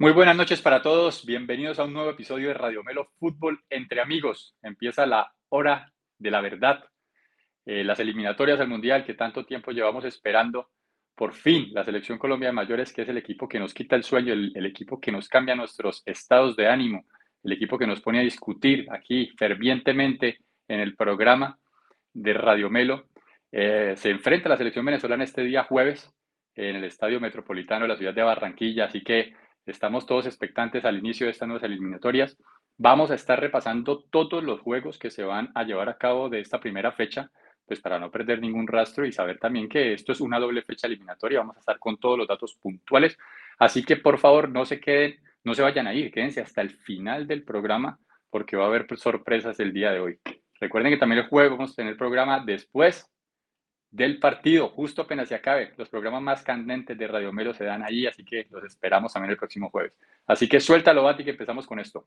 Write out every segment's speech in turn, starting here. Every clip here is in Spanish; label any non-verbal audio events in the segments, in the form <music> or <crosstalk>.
Muy buenas noches para todos. Bienvenidos a un nuevo episodio de Radio Melo Fútbol entre amigos. Empieza la hora de la verdad. Eh, las eliminatorias al Mundial que tanto tiempo llevamos esperando. Por fin, la Selección Colombia de Mayores, que es el equipo que nos quita el sueño, el, equipo que nos cambia nuestros estados de ánimo, el equipo que nos pone a discutir aquí fervientemente en el programa de Radio Melo. Eh, se enfrenta a la selección venezolana este día jueves en el Estadio Metropolitano de la ciudad de Barranquilla. Así que Estamos todos expectantes al inicio de estas nuevas eliminatorias. Vamos a estar repasando todos los juegos que se van a llevar a cabo de esta primera fecha, pues para no perder ningún rastro y saber también que esto es una doble fecha eliminatoria. Vamos a estar con todos los datos puntuales. Así que por favor no se queden, no se vayan a ir, quédense hasta el final del programa porque va a haber sorpresas el día de hoy. Recuerden que también el juego vamos a tener programa después del partido, justo apenas se acabe. Los programas más candentes de Radio Melo se dan ahí, así que los esperamos también el próximo jueves. Así que suéltalo, Bati, que empezamos con esto.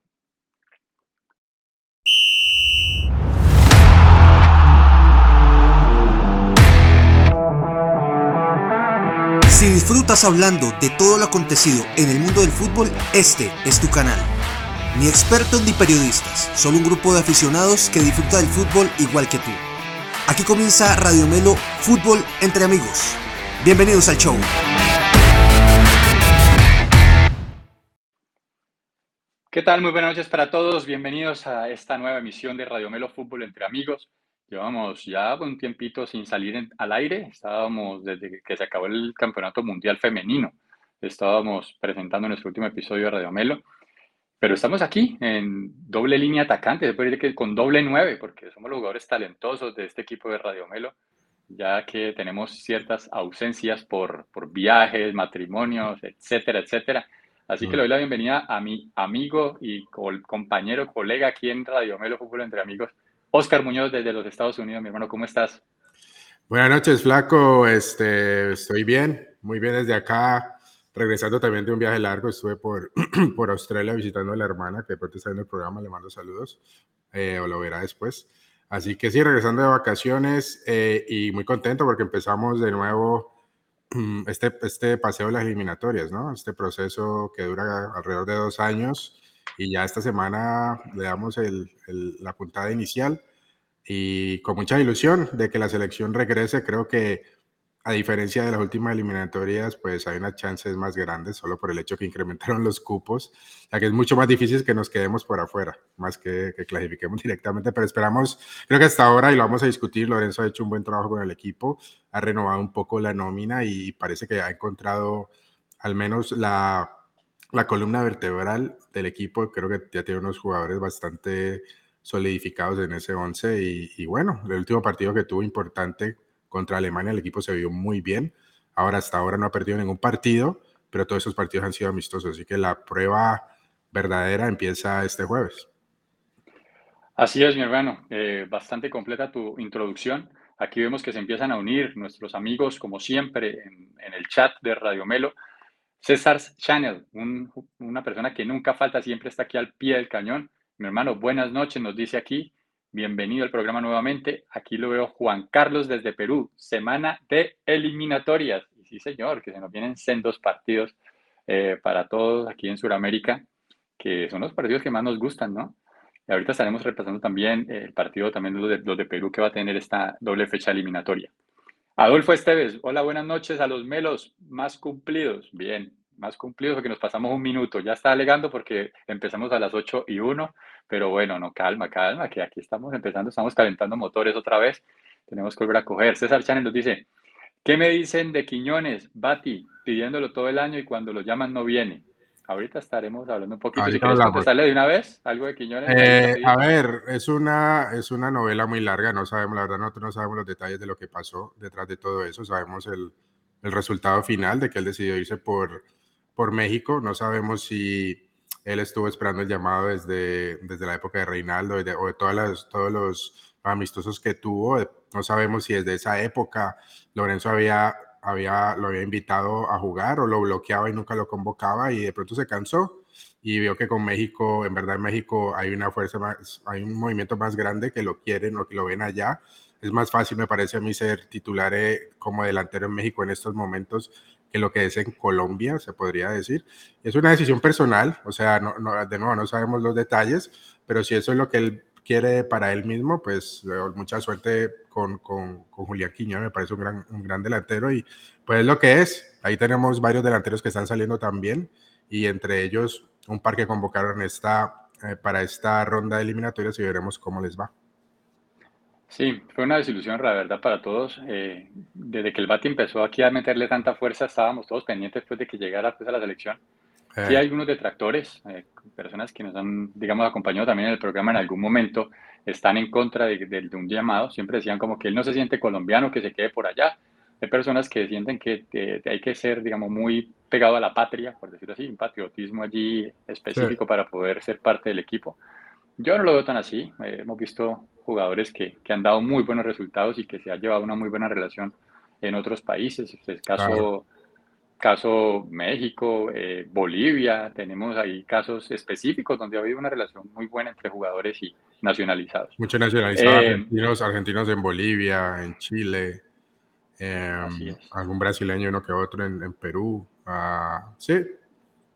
Si disfrutas hablando de todo lo acontecido en el mundo del fútbol, este es tu canal. Ni expertos ni periodistas, solo un grupo de aficionados que disfruta del fútbol igual que tú. Aquí comienza Radio Melo Fútbol entre amigos. Bienvenidos al show. ¿Qué tal? Muy buenas noches para todos. Bienvenidos a esta nueva emisión de Radio Melo Fútbol entre amigos. Llevamos ya un tiempito sin salir al aire. Estábamos desde que se acabó el Campeonato Mundial Femenino. Estábamos presentando nuestro último episodio de Radio Melo. Pero estamos aquí en doble línea atacante, se puede decir que con doble nueve, porque somos los jugadores talentosos de este equipo de Radio Melo, ya que tenemos ciertas ausencias por, por viajes, matrimonios, etcétera, etcétera. Así que le doy la bienvenida a mi amigo y compañero, colega aquí en Radio Melo Fútbol Entre Amigos, Oscar Muñoz desde los Estados Unidos. Mi hermano, ¿cómo estás? Buenas noches, Flaco. Este, estoy bien, muy bien desde acá regresando también de un viaje largo, estuve por, <clears throat> por Australia visitando a la hermana, que de pronto está en el programa, le mando saludos, eh, o lo verá después. Así que sí, regresando de vacaciones eh, y muy contento porque empezamos de nuevo <clears throat> este, este paseo de las eliminatorias, ¿no? Este proceso que dura alrededor de dos años y ya esta semana le damos el, la puntada inicial y con mucha ilusión de que la selección regrese, creo que a diferencia de las últimas eliminatorias, pues hay unas chances más grandes solo por el hecho que incrementaron los cupos, ya que es mucho más difícil que nos quedemos por afuera, más que, que clasifiquemos directamente, pero esperamos, creo que hasta ahora, y lo vamos a discutir, Lorenzo ha hecho un buen trabajo con el equipo, ha renovado un poco la nómina y parece que ha encontrado al menos la, la columna vertebral del equipo, creo que ya tiene unos jugadores bastante solidificados en ese 11 y, y bueno, el último partido que tuvo importante contra Alemania el equipo se vio muy bien. Ahora hasta ahora no ha perdido ningún partido, pero todos esos partidos han sido amistosos, así que la prueba verdadera empieza este jueves. Así es, mi hermano. Eh, bastante completa tu introducción. Aquí vemos que se empiezan a unir nuestros amigos, como siempre, en, el chat de Radio Melo. César Channel, una persona que nunca falta, siempre está aquí al pie del cañón. Mi hermano, buenas noches, nos dice aquí. Bienvenido al programa nuevamente. Aquí lo veo Juan Carlos desde Perú. Semana de eliminatorias. Y sí, señor, que se nos vienen sendos partidos eh, para todos aquí en Sudamérica, que son los partidos que más nos gustan, ¿no? Y ahorita estaremos repasando también el partido también los de, los de Perú que va a tener esta doble fecha eliminatoria. Adolfo Esteves, hola, buenas noches a los melos más cumplidos. Bien, más cumplidos porque nos pasamos un minuto. Ya está alegando porque empezamos a las 8 y 1, pero bueno, no, calma, calma, que aquí estamos empezando, estamos calentando motores otra vez. Tenemos que volver a coger. César Chanel nos dice, ¿qué me dicen de Quiñones, Bati, pidiéndolo todo el año y cuando lo llaman no viene? Ahorita estaremos hablando un poquito. Si quieres contestarle de una vez algo de Quiñones. Eh, a ver, es una, es una novela muy larga, no sabemos, la verdad, nosotros no sabemos los detalles de lo que pasó detrás de todo eso, sabemos el, el resultado final de que él decidió irse por por México. No sabemos si él estuvo esperando el llamado desde, desde la época de Reinaldo o de todas las, todos los amistosos que tuvo. No sabemos si desde esa época Lorenzo había, había, lo había invitado a jugar o lo bloqueaba y nunca lo convocaba y de pronto se cansó y vio que con México, en verdad en México hay una fuerza más, hay un movimiento más grande que lo quieren o que lo ven allá. Es más fácil, me parece a mí, ser titular eh, como delantero en México en estos momentos que lo que es en Colombia, se podría decir. Es una decisión personal, o sea, no, no, de nuevo no sabemos los detalles, pero si eso es lo que él quiere para él mismo, pues mucha suerte con, con, con Julián Quiñón, me parece un gran, un gran delantero y pues lo que es. Ahí tenemos varios delanteros que están saliendo también y entre ellos un par que convocaron esta, eh, para esta ronda de eliminatorias y veremos cómo les va. Sí, fue una desilusión, la verdad, para todos. Eh, desde que el Bati empezó aquí a meterle tanta fuerza, estábamos todos pendientes después de que llegara pues, a la selección. Sí hay algunos detractores, eh, personas que nos han, digamos, acompañado también en el programa en algún momento, están en contra de, de, un llamado. Siempre decían como que él no se siente colombiano, que se quede por allá. Hay personas que sienten que hay que ser, digamos, muy pegado a la patria, por decirlo así, un patriotismo allí específico para poder ser parte del equipo. Yo no lo veo tan así. Eh, hemos visto jugadores que, que, han dado muy buenos resultados y que se ha llevado una muy buena relación en otros países. El caso, caso México, eh, Bolivia, tenemos ahí casos específicos donde ha habido una relación muy buena entre jugadores y nacionalizados. Muchos nacionalizados, eh, argentinos, argentinos en Bolivia, en Chile, eh, algún brasileño uno que otro en, en Perú. Uh, sí.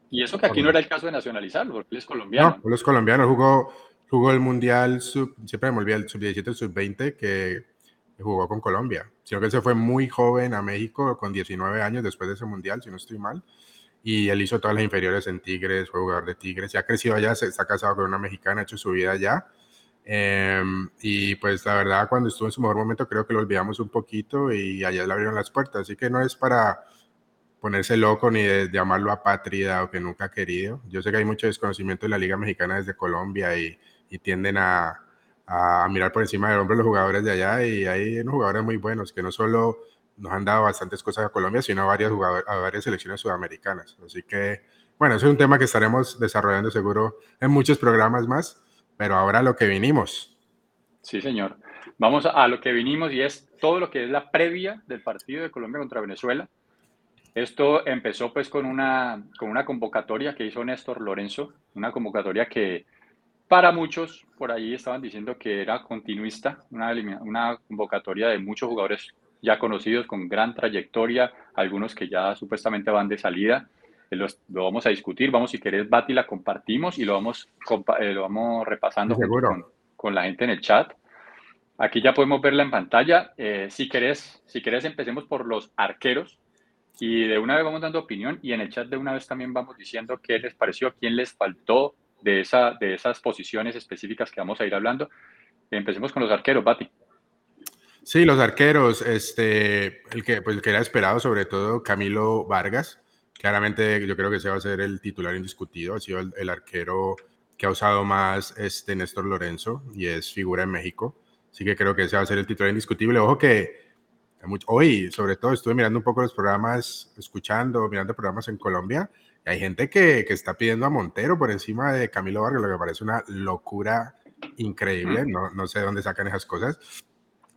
Y eso que aquí no era el caso de nacionalizarlo, porque él es colombiano. No, él es colombiano, jugó jugó el Mundial, sub, siempre me olvidé, el sub-17, el sub-20, que jugó con Colombia. Sino que se fue muy joven a México, con 19 años después de ese Mundial, si no estoy mal. Y él hizo todas las inferiores en Tigres, fue jugador de Tigres, ya ha crecido allá, se está casado con una mexicana, ha hecho su vida allá. Eh, y pues la verdad, cuando estuvo en su mejor momento, creo que lo olvidamos un poquito y allá le abrieron las puertas. Así que no es para ponerse loco ni de, llamarlo apátrida o que nunca ha querido. Yo sé que hay mucho desconocimiento de la Liga Mexicana desde Colombia y y tienden a, a, mirar por encima del hombro los jugadores de allá y hay unos jugadores muy buenos que no solo nos han dado bastantes cosas a Colombia, sino a varias, a varias selecciones sudamericanas. Así que, bueno, eso es un tema que estaremos desarrollando seguro en muchos programas más, pero ahora lo que vinimos. Sí, señor. Vamos a lo que vinimos y es todo lo que es la previa del partido de Colombia contra Venezuela. Esto empezó pues con una, con una convocatoria que hizo Néstor Lorenzo, una convocatoria que para muchos, por ahí estaban diciendo que era continuista, una, una convocatoria de muchos jugadores ya conocidos con gran trayectoria, algunos que ya supuestamente van de salida. Eh, lo vamos a discutir, vamos si querés, Bati, la compartimos y lo vamos, eh, lo vamos repasando con, con, la gente en el chat. Aquí ya podemos verla en pantalla. Eh, si, querés, si querés, empecemos por los arqueros y de una vez vamos dando opinión y en el chat de una vez también vamos diciendo qué les pareció, quién les faltó, de, esa, de esas posiciones específicas que vamos a ir hablando. Empecemos con los arqueros, Bati. Sí, los arqueros, este, el que, pues, el que era esperado, sobre todo Camilo Vargas. Claramente yo creo que ese va a ser el titular indiscutido. Ha sido el, arquero que ha usado más este Néstor Lorenzo y es figura en México. Así que creo que ese va a ser el titular indiscutible. Ojo que hoy, sobre todo, estuve mirando un poco los programas, escuchando, mirando programas en Colombia hay gente que, que, está pidiendo a Montero por encima de Camilo Vargas, lo que parece una locura increíble. No, no sé de dónde sacan esas cosas.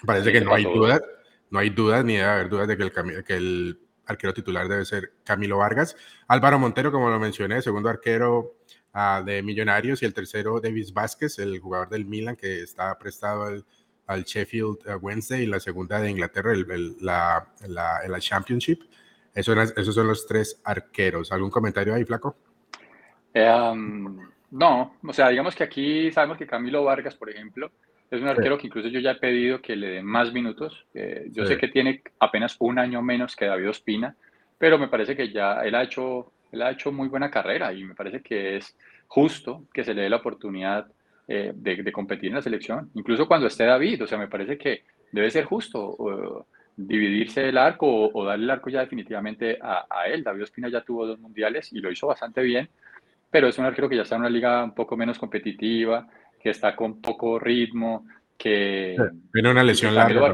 Parece que no hay dudas, no hay dudas ni debe haber dudas de que el, que el arquero titular debe ser Camilo Vargas. Álvaro Montero, como lo mencioné, segundo arquero uh, de Millonarios y el tercero Davis Vázquez, el jugador del Milan que está prestado al, al Sheffield uh, Wednesday y la segunda de Inglaterra, el, el, la, la, la Championship. Esos, son los tres arqueros. ¿Algún comentario ahí, Flaco? Em, no, o sea, digamos que aquí sabemos que Camilo Vargas, por ejemplo, es un arquero que incluso yo ya he pedido que le den más minutos. Eh, yo sé que tiene apenas un año menos que David Ospina, pero me parece que ya él ha hecho, él ha hecho muy buena carrera y me parece que es justo que se le dé la oportunidad eh, de, competir en la selección, incluso cuando esté David. O sea, me parece que debe ser justo dividirse el arco o, darle el arco ya definitivamente a, él. David Ospina ya tuvo dos mundiales y lo hizo bastante bien, pero es un arquero que ya está en una liga un poco menos competitiva, que está con poco ritmo, que... Tiene una lesión larga.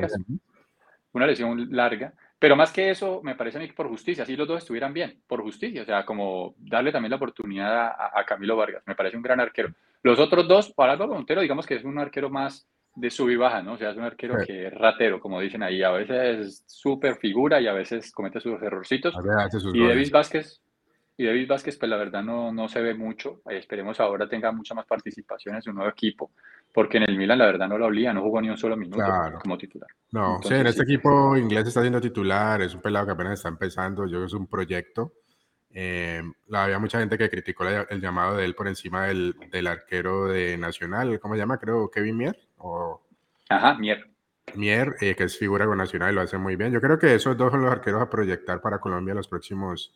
una lesión larga. Pero más que eso, me parece a mí que por justicia, si los dos estuvieran bien, por justicia, o sea, como darle también la oportunidad a, a Camilo Vargas, me parece un gran arquero. Los otros dos, para Álvaro Montero, digamos que es un arquero más de sub y baja, ¿no? O sea, es un arquero que es ratero, como dicen ahí. A veces es súper figura y a veces comete sus errorcitos. y Davis Vázquez, y David Vázquez, pues la verdad no, no se ve mucho. Eh, esperemos ahora tenga mucha más participación en su nuevo equipo, porque en el Milan la verdad no lo olía, no jugó ni un solo minuto como titular. No, sí, en este equipo inglés está siendo titular, es un pelado que apenas está empezando, yo creo que es un proyecto. Eh, había mucha gente que criticó el llamado de él por encima del, del, arquero de Nacional, ¿cómo se llama? Creo Kevin Mier. O... Ajá, Mier. Mier, eh, que es figura con Nacional y lo hace muy bien. Yo creo que esos dos son los arqueros a proyectar para Colombia los próximos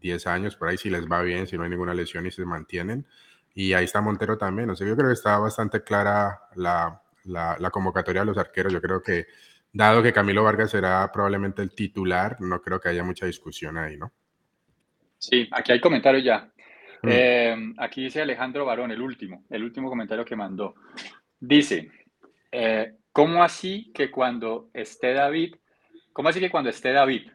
10 años, por ahí si les va bien, si no hay ninguna lesión y se mantienen. Y ahí está Montero también. O sea, yo creo que está bastante clara la, la, convocatoria de los arqueros. Yo creo que, dado que Camilo Vargas será probablemente el titular, no creo que haya mucha discusión ahí, ¿no? Sí, aquí hay comentarios ya. Mm. Eh, aquí dice Alejandro Barón, el último, el último comentario que mandó. Dice, eh, ¿cómo así que cuando esté David, cómo así que cuando esté David,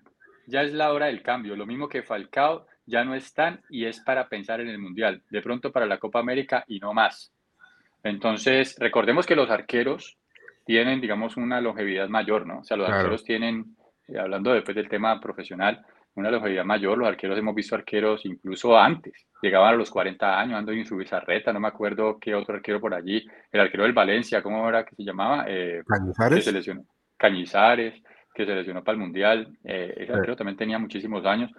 ya es la hora del cambio. Lo mismo que Falcao, ya no están y es para pensar en el Mundial. De pronto para la Copa América y no más. Entonces, recordemos que los arqueros tienen, digamos, una longevidad mayor, ¿no? O sea, los arqueros tienen, eh, hablando después del tema profesional, una longevidad mayor. Los arqueros hemos visto arqueros incluso antes. Llegaban a los 40 años, ando en su bizarreta, no me acuerdo qué otro arquero por allí. El arquero del Valencia, ¿cómo era que se llamaba? Eh, Cañizares. Cañizares que se lesionó para el Mundial. Eh, ese arquero también tenía muchísimos años.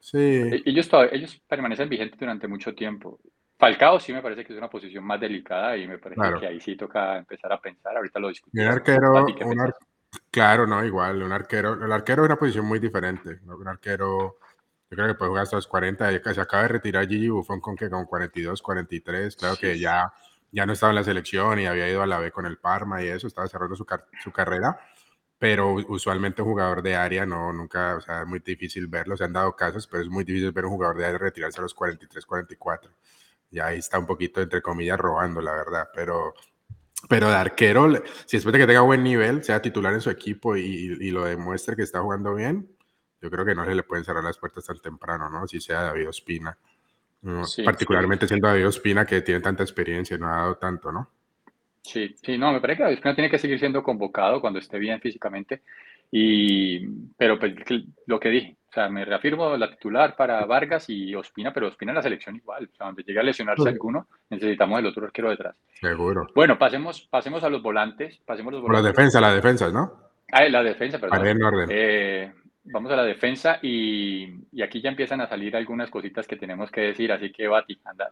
Sí. E, ellos, ellos permanecen vigentes durante mucho tiempo. Falcao sí me parece que es una posición más delicada y me parece que ahí sí toca empezar a pensar. Ahorita lo discutimos. Un arquero, claro, no, igual, un arquero, el arquero es una posición muy diferente. Un arquero, yo creo que puede jugar hasta los 40, se acaba de retirar Gigi Buffon con que con 42, 43, claro que ya, ya no estaba en la selección y había ido a la B con el Parma y eso, estaba cerrando su, su carrera pero usualmente un jugador de área no, nunca, o sea, es muy difícil verlo, se han dado casos, pero es muy difícil ver un jugador de área retirarse a los 43, 44. Y ahí está un poquito, entre comillas, robando, la verdad, pero, pero de arquero, si después de que tenga buen nivel, sea titular en su equipo y, y, lo demuestre que está jugando bien, yo creo que no se le pueden cerrar las puertas tan temprano, ¿no? Si sea David Ospina. particularmente siendo David Ospina que tiene tanta experiencia y no ha dado tanto, ¿no? Sí, sí, no, me parece que Ospina tiene que seguir siendo convocado cuando esté bien físicamente. Y, pero pues lo que dije, o sea, me reafirmo la titular para Vargas y Ospina, pero Ospina en la selección igual. O sea, donde llegue a lesionarse alguno, necesitamos el otro arquero detrás. Seguro. Bueno, pasemos, pasemos a los volantes. Pasemos los La defensa, la defensa, ¿no? Ah, la defensa, perdón. En orden. Eh, vamos a la defensa y, y, aquí ya empiezan a salir algunas cositas que tenemos que decir, así que Bati, anda,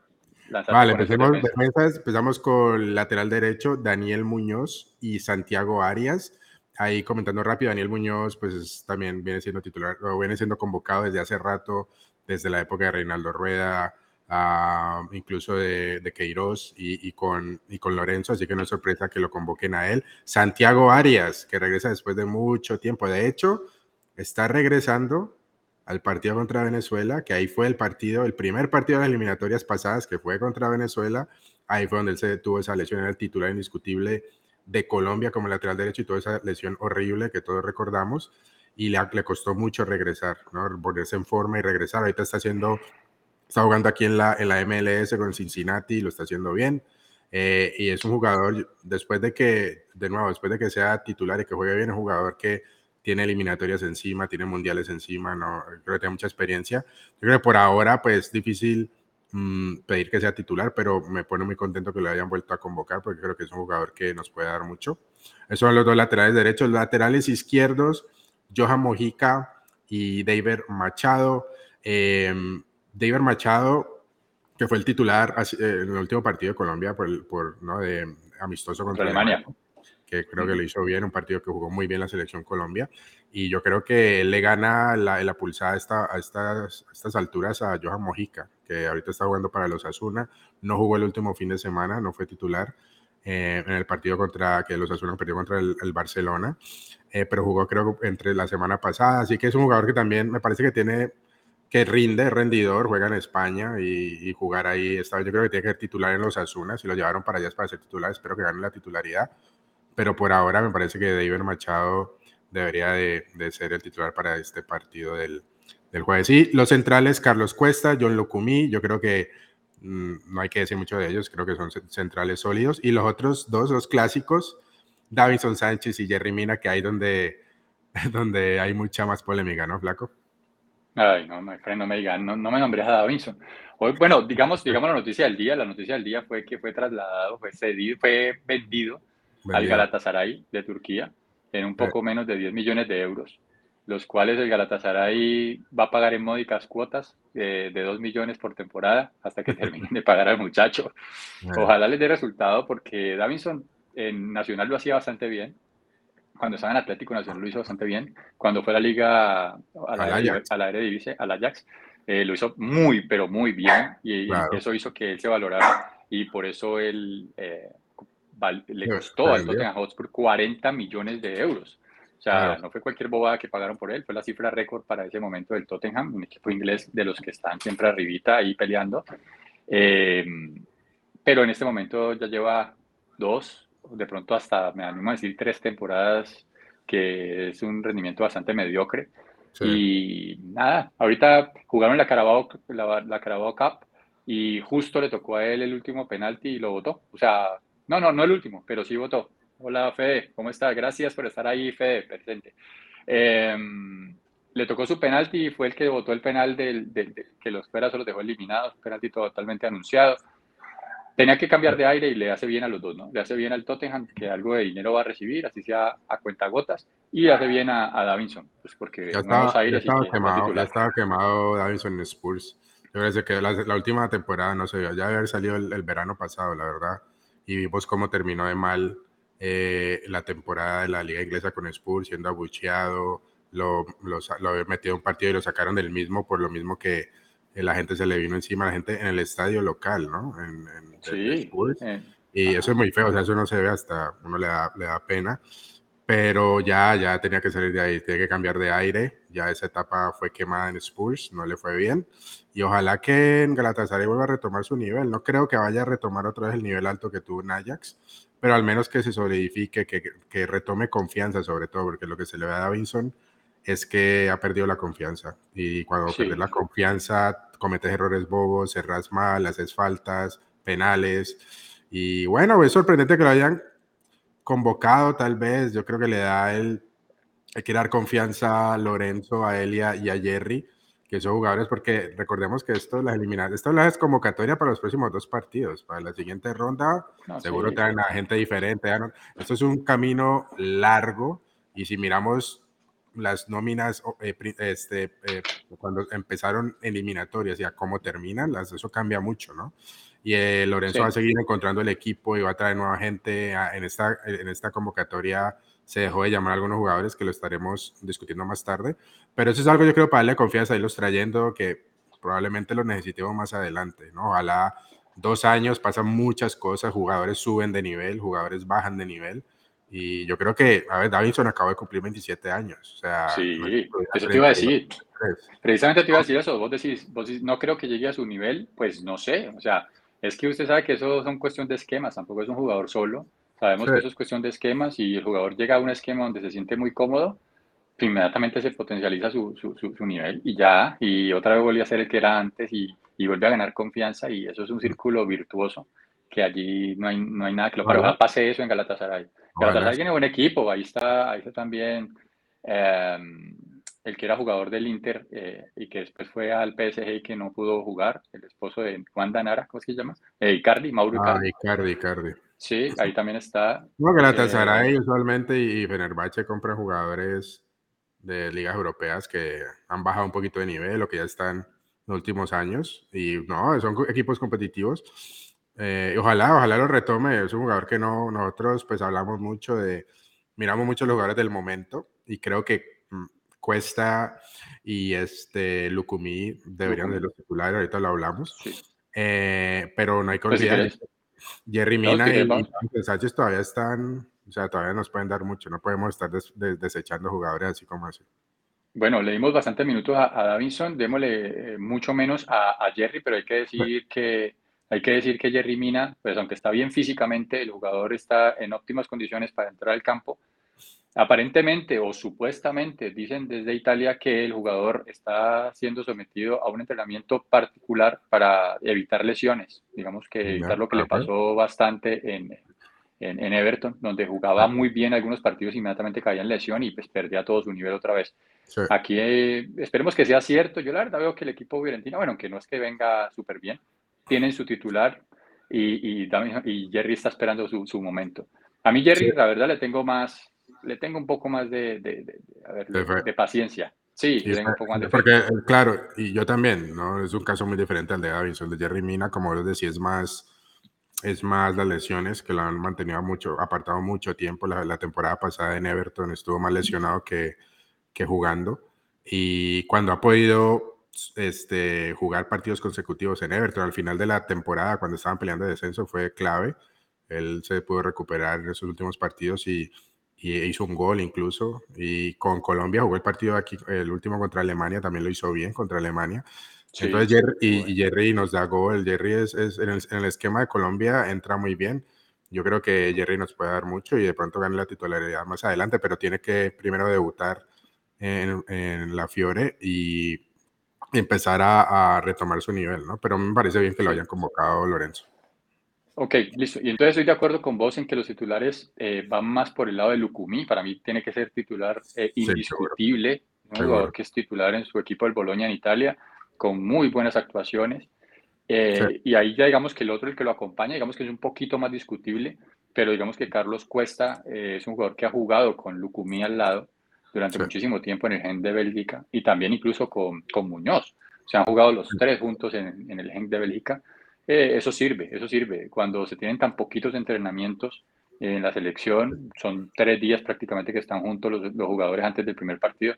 Vale, empecemos defensas. Empezamos con lateral derecho, Daniel Muñoz y Santiago Arias. Ahí comentando rápido, Daniel Muñoz, pues también viene siendo titular, o viene siendo convocado desde hace rato, desde la época de Reinaldo Rueda, incluso de, de Queiroz y, con, y con Lorenzo, así que no es sorpresa que lo convoquen a él. Santiago Arias, que regresa después de mucho tiempo. De hecho, está regresando al partido contra Venezuela, que ahí fue el partido, el primer partido de las eliminatorias pasadas que fue contra Venezuela, ahí fue donde él se tuvo esa lesión, era el titular indiscutible de Colombia como lateral derecho y toda esa lesión horrible que todos recordamos y le, le costó mucho regresar, ¿no? ponerse en forma y regresar. Ahorita está haciendo, está jugando aquí en la, en la MLS con Cincinnati lo está haciendo bien. Eh, y es un jugador, después de que, de nuevo, después de que sea titular y que juegue bien, es un jugador que tiene eliminatorias encima, tiene mundiales encima, no, creo que tiene mucha experiencia. Yo creo que por ahora, pues es difícil mm, pedir que sea titular, pero me pone muy contento que lo hayan vuelto a convocar porque creo que es un jugador que nos puede dar mucho. Esos son los dos laterales derechos. Laterales izquierdos, Johan Mojica y David Machado. Eh, David Machado, que fue el titular eh, en el último partido de Colombia por, por ¿no? de amistoso contra Alemania que creo que lo hizo bien, un partido que jugó muy bien la selección Colombia. Y yo creo que le gana la, la pulsada a, esta, a, estas, estas alturas a Johan Mojica, que ahorita está jugando para los Asuna. No jugó el último fin de semana, no fue titular eh, en el partido contra que los Asuna perdió contra el, Barcelona, eh, pero jugó creo entre la semana pasada. Así que es un jugador que también me parece que tiene que rinde, rendidor, juega en España y, jugar ahí. Está, yo creo que tiene que ser titular en los Asuna. Si lo llevaron para allá para ser titular, espero que gane la titularidad pero por ahora me parece que David Machado debería de, ser el titular para este partido del, del, jueves. Y los centrales, Carlos Cuesta, John Locumí, yo creo que mm, no hay que decir mucho de ellos, creo que son centrales sólidos. Y los otros dos, los clásicos, Davinson Sánchez y Jerry Mina, que hay donde, <laughs> donde hay mucha más polémica, ¿no, Flaco? Ay, no, no me digan, no, no me nombres a Davinson. Hoy, bueno, digamos, digamos la noticia del día, la noticia del día fue que fue trasladado, fue cedido, fue vendido, al Galatasaray de Turquía en un poco menos de 10 millones de euros, los cuales el Galatasaray va a pagar en módicas cuotas de 2 millones por temporada hasta que <laughs> terminen de pagar al muchacho. Ojalá les dé resultado porque Davinson en Nacional lo hacía bastante bien, cuando estaba en Atlético Nacional lo hizo bastante bien. Cuando fue a la liga, a la, a la Eredivisie, al Ajax, eh, lo hizo muy, pero muy bien. Y, eso hizo que él se valorara. Y por eso él eh, le costó al Tottenham Hotspur 40 millones de euros. O sea, no fue cualquier bobada que pagaron por él, fue la cifra récord para ese momento del Tottenham, un equipo inglés de los que están siempre arribita ahí peleando. Eh, pero en este momento ya lleva dos, de pronto hasta, me animo a decir, tres temporadas, que es un rendimiento bastante mediocre. Y nada, ahorita jugaron la Carabao, la, la Carabao Cup y justo le tocó a él el último penalti y lo votó. O sea, no, no, no el último, pero sí votó. Hola Fede, ¿cómo estás? Gracias por estar ahí, Fede, presente. Em, le tocó su penalti y fue el que votó el penal del, que los fuera se los dejó eliminados, penalti totalmente anunciado tenía que cambiar de aire y le hace bien a los dos, ¿no? Le hace bien al Tottenham, que algo de dinero va a recibir, así sea a cuentagotas, y le hace bien a, Davinson, pues porque ya estaba, quemado, ya estaba quemado Davinson en Spurs. Yo creo que la, última temporada, no sé, ya debe haber salido el, verano pasado, la verdad, y vimos cómo terminó de mal eh, la temporada de la liga inglesa con Spurs, siendo abucheado, lo, lo, lo había metido en un partido y lo sacaron del mismo por lo mismo que la gente se le vino encima, la gente en el estadio local, ¿no? En, sí. Eh, y eso es muy feo, o sea, eso no se ve hasta, uno le da, le da pena, pero ya, ya tenía que salir de ahí, tenía que cambiar de aire, ya esa etapa fue quemada en Spurs, no le fue bien, y ojalá que en Galatasaray vuelva a retomar su nivel, no creo que vaya a retomar otra vez el nivel alto que tuvo en Ajax, pero al menos que se solidifique, que, que retome confianza sobre todo, porque lo que se le ve a Davinson es que ha perdido la confianza. Y cuando pierdes la confianza, cometes errores bobos, cerras mal, haces faltas, penales. Y bueno, es sorprendente que lo hayan convocado, tal vez. Yo creo que le da el. Hay que dar confianza a Lorenzo, a Elia y a Jerry, que son jugadores, porque recordemos que esto, las eliminadas, esto es convocatoria para los próximos dos partidos. Para la siguiente ronda, seguro traen a gente diferente. Esto es un camino largo. Y si miramos las nóminas, eh, este, eh, cuando empezaron eliminatorias y a cómo terminan, las, eso cambia mucho, ¿no? Y eh, Lorenzo va a seguir encontrando el equipo y va a traer nueva gente. en, esta, en esta convocatoria se dejó de llamar a algunos jugadores que lo estaremos discutiendo más tarde, pero eso es algo yo creo para darle confianza, irlos trayendo, que probablemente lo necesitemos más adelante, ¿no? Ojalá dos años pasan muchas cosas, jugadores suben de nivel, jugadores bajan de nivel y yo creo que, a ver, Davinson acaba de cumplir 27 años. O sea, sí, eso te iba a decir. Precisamente te iba a decir eso. Vos decís, vos decís, no creo que llegue a su nivel, pues no sé. O sea, es que usted sabe que eso son cuestión de esquemas, tampoco es un jugador solo. Sabemos que eso es cuestión de esquemas y el jugador llega a un esquema donde se siente muy cómodo, inmediatamente se potencializa su, su, su, nivel y ya, y otra vez vuelve a ser el que era antes y, y vuelve a ganar confianza y eso es un círculo virtuoso que allí no hay, no hay nada que lo para. Pase eso en Galatasaray. Galatasaray tiene buen equipo, ahí está, ahí está también em, el que era jugador del Inter eh, y que después fue al PSG y que no pudo jugar, el esposo de Juan Danara, ¿cómo es que se llama? Eh, Icardi, Mauro ah, Icardi. Icardi, Sí, ahí también está. No, Galatasaray eh, usualmente y Fenerbahce compran jugadores de ligas europeas que han bajado un poquito de nivel o que ya están en los últimos años y no, son equipos competitivos eh, ojalá, ojalá lo retome. Es un jugador que no, nosotros pues hablamos mucho de, miramos mucho los jugadores del momento y creo que mm, Cuesta y este Lucumí deberían ser los titulares, ahorita lo hablamos. Eh, pero no hay que pues, olvidar, Jerry Mina y, y Sánchez todavía están, o sea, todavía nos pueden dar mucho, no podemos estar desechando jugadores así como así. Bueno, le dimos bastante minutos a, Davinson, démosle eh, mucho menos a, a Jerry, pero hay que decir que hay que decir que Jerry Mina, pues aunque está bien físicamente, el jugador está en óptimas condiciones para entrar al campo. Aparentemente o supuestamente dicen desde Italia que el jugador está siendo sometido a un entrenamiento particular para evitar lesiones. Digamos que evitar lo que le pasó bastante en, en, Everton, donde jugaba muy bien algunos partidos, inmediatamente caía en lesión y pues perdía todo su nivel otra vez. Aquí eh, esperemos que sea cierto. Yo la verdad veo que el equipo Fiorentina, bueno, aunque no es que venga súper bien, tienen su titular y, y, Jerry está esperando su, su momento. A mí Jerry, la verdad, le tengo más, le tengo un poco más de, de, paciencia. Sí, tengo un poco más de Porque, claro, y yo también, ¿no? Es un caso muy diferente al de Davidson, de Jerry Mina, como vos decís, es más es más las lesiones que lo han mantenido mucho, apartado mucho tiempo. La, temporada pasada en Everton estuvo más lesionado que, que jugando. Y cuando ha podido este, jugar partidos consecutivos en Everton, al final de la temporada, cuando estaban peleando de descenso, fue clave. Él se pudo recuperar en esos últimos partidos y, y hizo un gol incluso. Y con Colombia jugó el partido aquí, el último contra Alemania, también lo hizo bien contra Alemania. Entonces Jerry, y, Jerry nos da gol. Jerry es, es en, el, esquema de Colombia entra muy bien. Yo creo que Jerry nos puede dar mucho y de pronto gane la titularidad más adelante, pero tiene que primero debutar en, en la Fiore y empezar a, a, retomar su nivel, ¿no? Pero me parece bien que lo hayan convocado Lorenzo. Ok, listo. Y entonces estoy de acuerdo con vos en que los titulares eh, van más por el lado de Lucumí. Para mí tiene que ser titular eh, indiscutible, un jugador que es titular en su equipo del Boloña en Italia con muy buenas actuaciones. Eh, y ahí ya digamos que el otro, el que lo acompaña, digamos que es un poquito más discutible, pero digamos que Carlos Cuesta eh, es un jugador que ha jugado con Lucumí al lado durante muchísimo tiempo en el Gen de Bélgica y también incluso con, con Muñoz. Se han jugado los tres juntos en, en el Gen de Bélgica. Eh, eso sirve, eso sirve. Cuando se tienen tan poquitos entrenamientos en la selección, son tres días prácticamente que están juntos los, los jugadores antes del primer partido,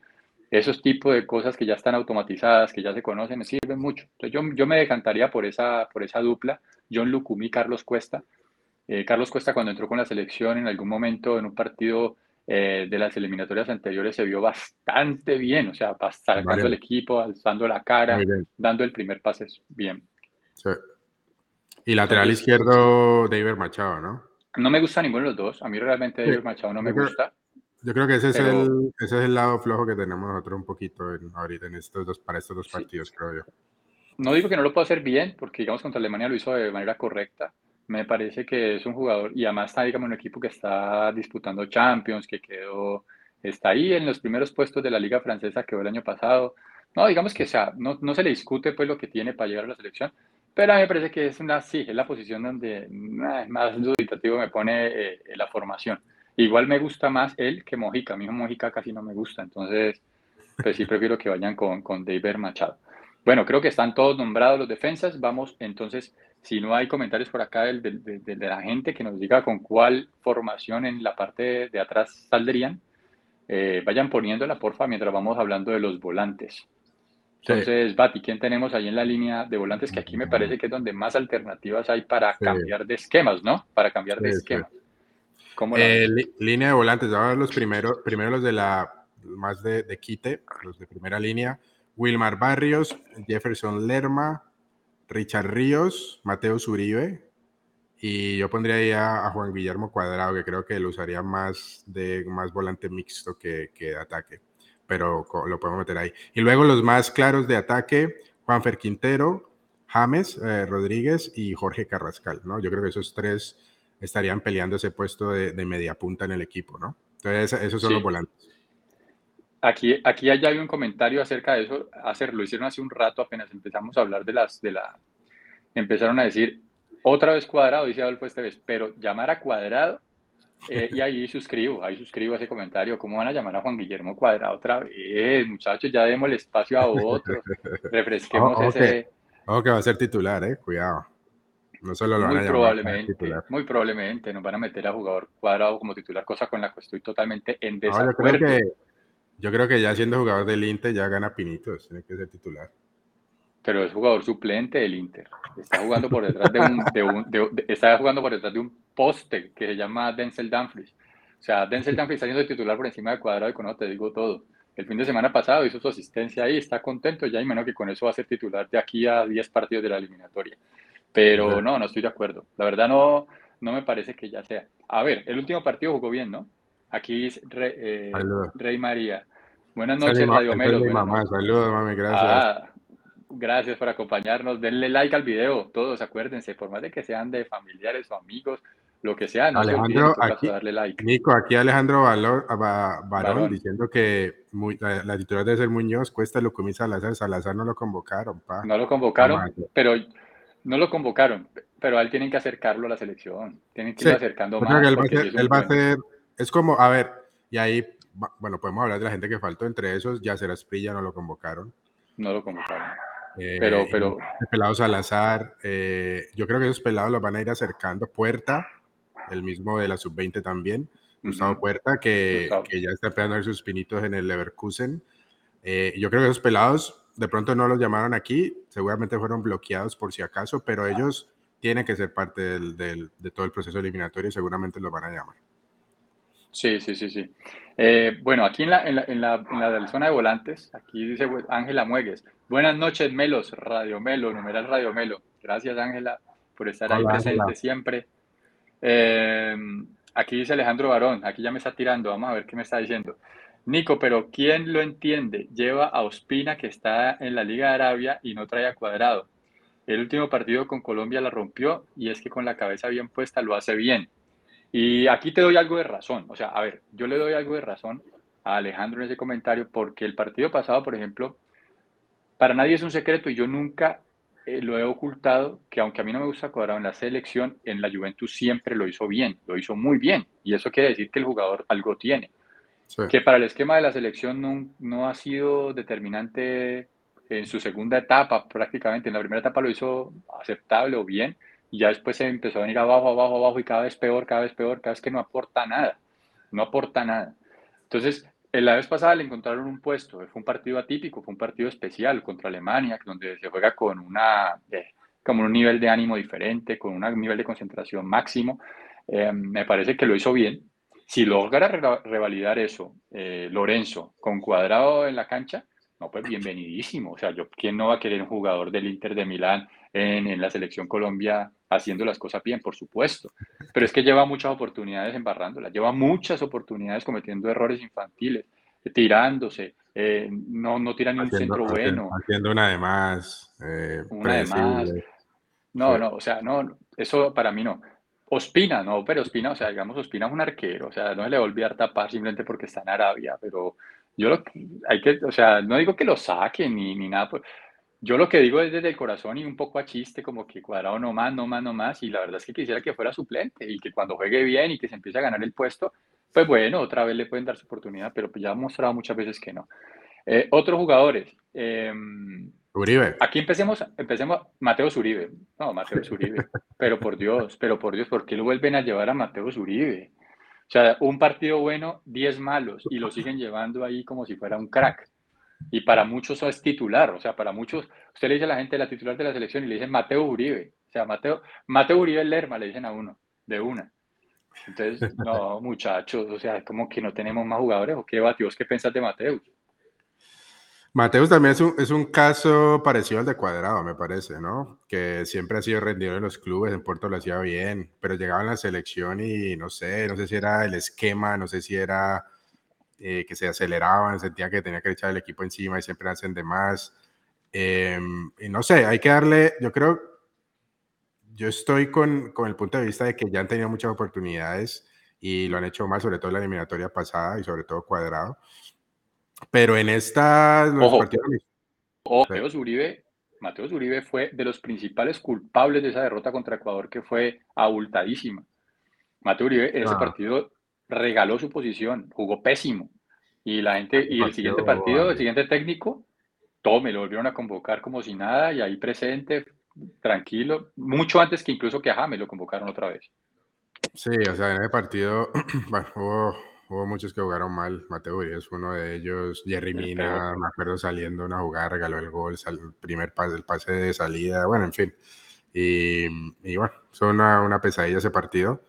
esos tipos de cosas que ya están automatizadas, que ya se conocen, me sirven mucho. Entonces yo, yo me decantaría por esa, por esa dupla, John Lucumí, Carlos Cuesta. Eh, Carlos Cuesta cuando entró con la selección en algún momento en un partido eh, de las eliminatorias anteriores se vio bastante bien, o sea, sacando el equipo, alzando la cara, dando el primer pase bien. Sí. Y lateral izquierdo, David Machado, ¿no? No me gusta ninguno de los dos. A mí realmente David Machado no me gusta. Yo creo que ese, es el, ese es el lado flojo que tenemos nosotros un poquito en, ahorita en estos dos, para estos dos partidos, creo yo. No digo que no lo pueda hacer bien, porque digamos contra Alemania lo hizo de manera correcta. Me parece que es un jugador, y además está, digamos, un equipo que está disputando Champions, que quedó, está ahí en los primeros puestos de la Liga Francesa, que quedó el año pasado. No, digamos que sea, no, no se le discute pues lo que tiene para llegar a la selección, pero a mí me parece que es una, sí, es la posición donde más duditativo me pone eh, la formación. Igual me gusta más él que Mojica. A mí Mojica casi no me gusta, entonces pues sí prefiero que vayan con, con David Machado. Bueno, creo que están todos nombrados los defensas. Vamos entonces, si no hay comentarios por acá de, de, la gente que nos diga con cuál formación en la parte de, atrás saldrían, eh, vayan poniéndola, porfa, mientras vamos hablando de los volantes. Entonces, Bati, ¿quién tenemos ahí en la línea de volantes? Que aquí me parece que es donde más alternativas hay para cambiar de esquemas, ¿no? Para cambiar de esquemas. Eh, línea de volantes, ahora los primeros, primero los de la más de, de, quite, los de primera línea. Wilmar Barrios, Jefferson Lerma, Richard Ríos, Mateo Zuribe. Y yo pondría ahí a, Juan Guillermo Cuadrado, que creo que lo usaría más de más volante mixto que, que de ataque. Pero lo podemos meter ahí. Y luego los más claros de ataque, Juanfer Quintero, James eh, Rodríguez y Jorge Carrascal, ¿no? Yo creo que esos tres estarían peleando ese puesto de, media punta en el equipo, ¿no? Entonces, esos son los volantes. Aquí, aquí ya hay un comentario acerca de eso. Hacer, lo hicieron hace un rato, apenas empezamos a hablar de las, de la, empezaron a decir, otra vez cuadrado, dice Adolfo esta vez, pero llamar a cuadrado, eh, y ahí suscribo, ahí suscribo ese comentario. ¿Cómo van a llamar a Juan Guillermo Cuadrado otra vez? Muchachos, ya demos el espacio a otros, <laughs> refresquemos ese. Ojo que va a ser titular, eh, cuidado. No solo lo muy probablemente, muy probablemente nos van a meter a jugador cuadrado como titular, cosa con la que estoy totalmente en desacuerdo. yo, creo que, yo, creo que, ya siendo jugador del Inter ya gana pinitos, tiene que ser titular. Pero es jugador suplente del Inter. Está jugando por detrás de un, de un está jugando por detrás de un poste que se llama Denzel Dumfries. O sea, Denzel Dumfries está siendo titular por encima de cuadrado y con eso te digo todo. El fin de semana pasado hizo su asistencia ahí, está contento ya y menos que con eso va a ser titular de aquí a 10 partidos de la eliminatoria. Pero no, no estoy de acuerdo. La verdad no, no me parece que ya sea. A ver, el último partido jugó bien, ¿no? Aquí es eh, Rey María. Buenas noches, Radio Melo. mamá, saludos, mami, gracias. Ah, gracias por acompañarnos. Denle like al video, todos, acuérdense, por más de que sean de familiares o amigos lo que sea, no Alejandro, se aquí, darle like. Nico, aquí Alejandro Valor, Barón, diciendo que la, titular debe ser Muñoz, cuesta lo comí Salazar, Salazar no lo convocaron, pa. No lo convocaron, pero no lo convocaron, pero a él tienen que acercarlo a la selección, tienen que ir acercando más. él, va a, ser, es como, a ver, y ahí, bueno, podemos hablar de la gente que faltó, entre esos, ya será Sprilla, no lo convocaron. No lo convocaron. Eh, pero, pero. Pelado Salazar, eh, yo creo que esos pelados los van a ir acercando. Puerta, el mismo de la sub-20 también. Gustavo Puerta, que, que, ya está empezando a ver sus pinitos en el Leverkusen. Eh, yo creo que esos pelados de pronto no los llamaron aquí, seguramente fueron bloqueados por si acaso, pero ellos tienen que ser parte del, del, de todo el proceso eliminatorio y seguramente los van a llamar. Sí, sí, sí, sí. Eh, bueno, aquí en la, en, la, en, la, en la, zona de volantes, aquí dice Ángela Muegues. Buenas noches, Melos, Radio Melo, numeral Radio Melo. Gracias, Ángela, por estar ahí presente siempre. Eh, aquí dice Alejandro Barón, aquí ya me está tirando, vamos a ver qué me está diciendo. Nico, pero ¿quién lo entiende? Lleva a Ospina, que está en la Liga de Arabia y no trae a cuadrado. El último partido con Colombia la rompió y es que con la cabeza bien puesta lo hace bien. Y aquí te doy algo de razón. O sea, a ver, yo le doy algo de razón a Alejandro en ese comentario porque el partido pasado, por ejemplo, para nadie es un secreto y yo nunca eh, lo he ocultado que aunque a mí no me gusta cuadrado en la selección, en la Juventus siempre lo hizo bien, lo hizo muy bien. Y eso quiere decir que el jugador algo tiene. Que para el esquema de la selección no, no ha sido determinante en su segunda etapa prácticamente. En la primera etapa lo hizo aceptable o bien, y ya después se empezó a venir abajo, abajo, abajo y cada vez peor, cada vez peor, cada vez que no aporta nada, no aporta nada. Entonces, la vez pasada le encontraron un puesto, fue un partido atípico, fue un partido especial contra Alemania, donde se juega con una, eh, como un nivel de ánimo diferente, con un nivel de concentración máximo. Eh, me parece que lo hizo bien. Si logra revalidar eso, eh, Lorenzo, con cuadrado en la cancha, no, pues bienvenidísimo. O sea, yo, ¿quién no va a querer un jugador del Inter de Milán en, en, la selección Colombia haciendo las cosas bien? Por supuesto. Pero es que lleva muchas oportunidades embarrándolas, lleva muchas oportunidades cometiendo errores infantiles, tirándose, eh, no, no tira ni un centro bueno. Haciendo una de más. Eh, una de más. No, no, o sea, no, eso para mí no. Ospina, no, pero Ospina, o sea, digamos, Ospina es un arquero, o sea, no se le va a olvidar tapar simplemente porque está en Arabia, pero yo lo hay que, o sea, no digo que lo saquen ni, ni nada, pues, yo lo que digo es desde el corazón y un poco a chiste, como que cuadrado no más, no más, no más, y la verdad es que quisiera que fuera suplente y que cuando juegue bien y que se empiece a ganar el puesto, pues bueno, otra vez le pueden dar su oportunidad, pero pues ya ha mostrado muchas veces que no. Eh, otros jugadores. Eh, Uribe. Aquí empecemos, empecemos, Mateo Uribe. No, Mateo Uribe. <laughs> pero por Dios, pero por Dios, ¿por qué lo vuelven a llevar a Mateo Uribe? O sea, un partido bueno, 10 malos, y lo siguen llevando ahí como si fuera un crack. Y para muchos es titular, o sea, para muchos, usted le dice a la gente la titular de la selección y le dicen Mateo Uribe. O sea, Mateo, Mateo Uribe Lerma, le dicen a uno, de una. Entonces, <laughs> no, muchachos, o sea, como que no tenemos más jugadores, o qué batidos, ¿qué piensas de Mateo? Mateus también es un, es un, caso parecido al de Cuadrado, me parece, ¿no? Que siempre ha sido rendido en los clubes, en Puerto lo hacía bien, pero llegaba en la selección y no sé, no sé si era el esquema, no sé si era eh, que se aceleraban, sentía que tenía que echar el equipo encima y siempre hacen de más. Em, y no sé, hay que darle, yo creo, yo estoy con, con el punto de vista de que ya han tenido muchas oportunidades y lo han hecho más, sobre todo en la eliminatoria pasada y sobre todo Cuadrado. Pero en esta... Ojo, Mateo Zuribe, Mateo Zuribe fue de los principales culpables de esa derrota contra Ecuador que fue abultadísima. Mateo Uribe en ese ah. partido regaló su posición, jugó pésimo. Y la gente, y el siguiente partido, el siguiente técnico, todo me lo volvieron a convocar como si nada, y ahí presente, tranquilo, mucho antes que incluso que a me lo convocaron otra vez. Sí, o sea, en ese partido, <clears throat> bueno, Hubo muchos que jugaron mal. Mateo es uno de ellos. Jerry Mina, me acuerdo saliendo una jugada, regaló el gol, el primer pase, el pase de salida. Bueno, en fin. Y, y bueno, fue una, una, pesadilla ese partido.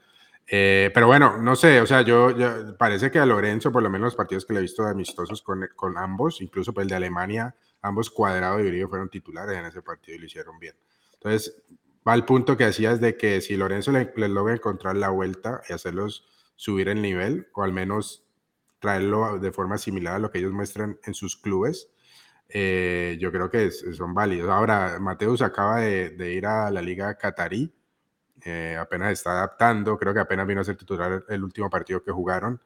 Eh, pero bueno, no sé, o sea, yo, parece que a Lorenzo, por lo menos los partidos que le he visto amistosos con, con ambos, incluso pues el de Alemania, ambos cuadrados y Uribe fueron titulares en ese partido y lo hicieron bien. Entonces, va al punto que hacías de que si Lorenzo le, le logra encontrar la vuelta y hacerlos subir el nivel o al menos traerlo de forma similar a lo que ellos muestran en sus clubes, eh, yo creo que son válidos. Ahora, Mateus acaba de, ir a la liga catarí eh, apenas está adaptando, creo que apenas vino a ser titular el último partido que jugaron.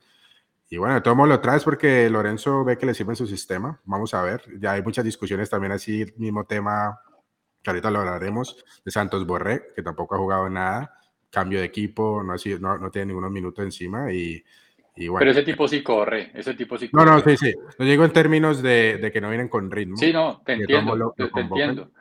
Y bueno, modo lo traes porque Lorenzo ve que le sirve en su sistema. Vamos a ver. Ya hay muchas discusiones también así, mismo tema que ahorita lo hablaremos, de Santos Borré, que tampoco ha jugado nada. Cambio de equipo, no, ha sido, no, no tiene ningunos minutos encima y, y bueno. Pero ese tipo sí corre, ese tipo sí corre. No, no, sí, sí. Lo digo en términos de, de que no vienen con ritmo. Sí, no, te entiendo, lo, te, te entiendo.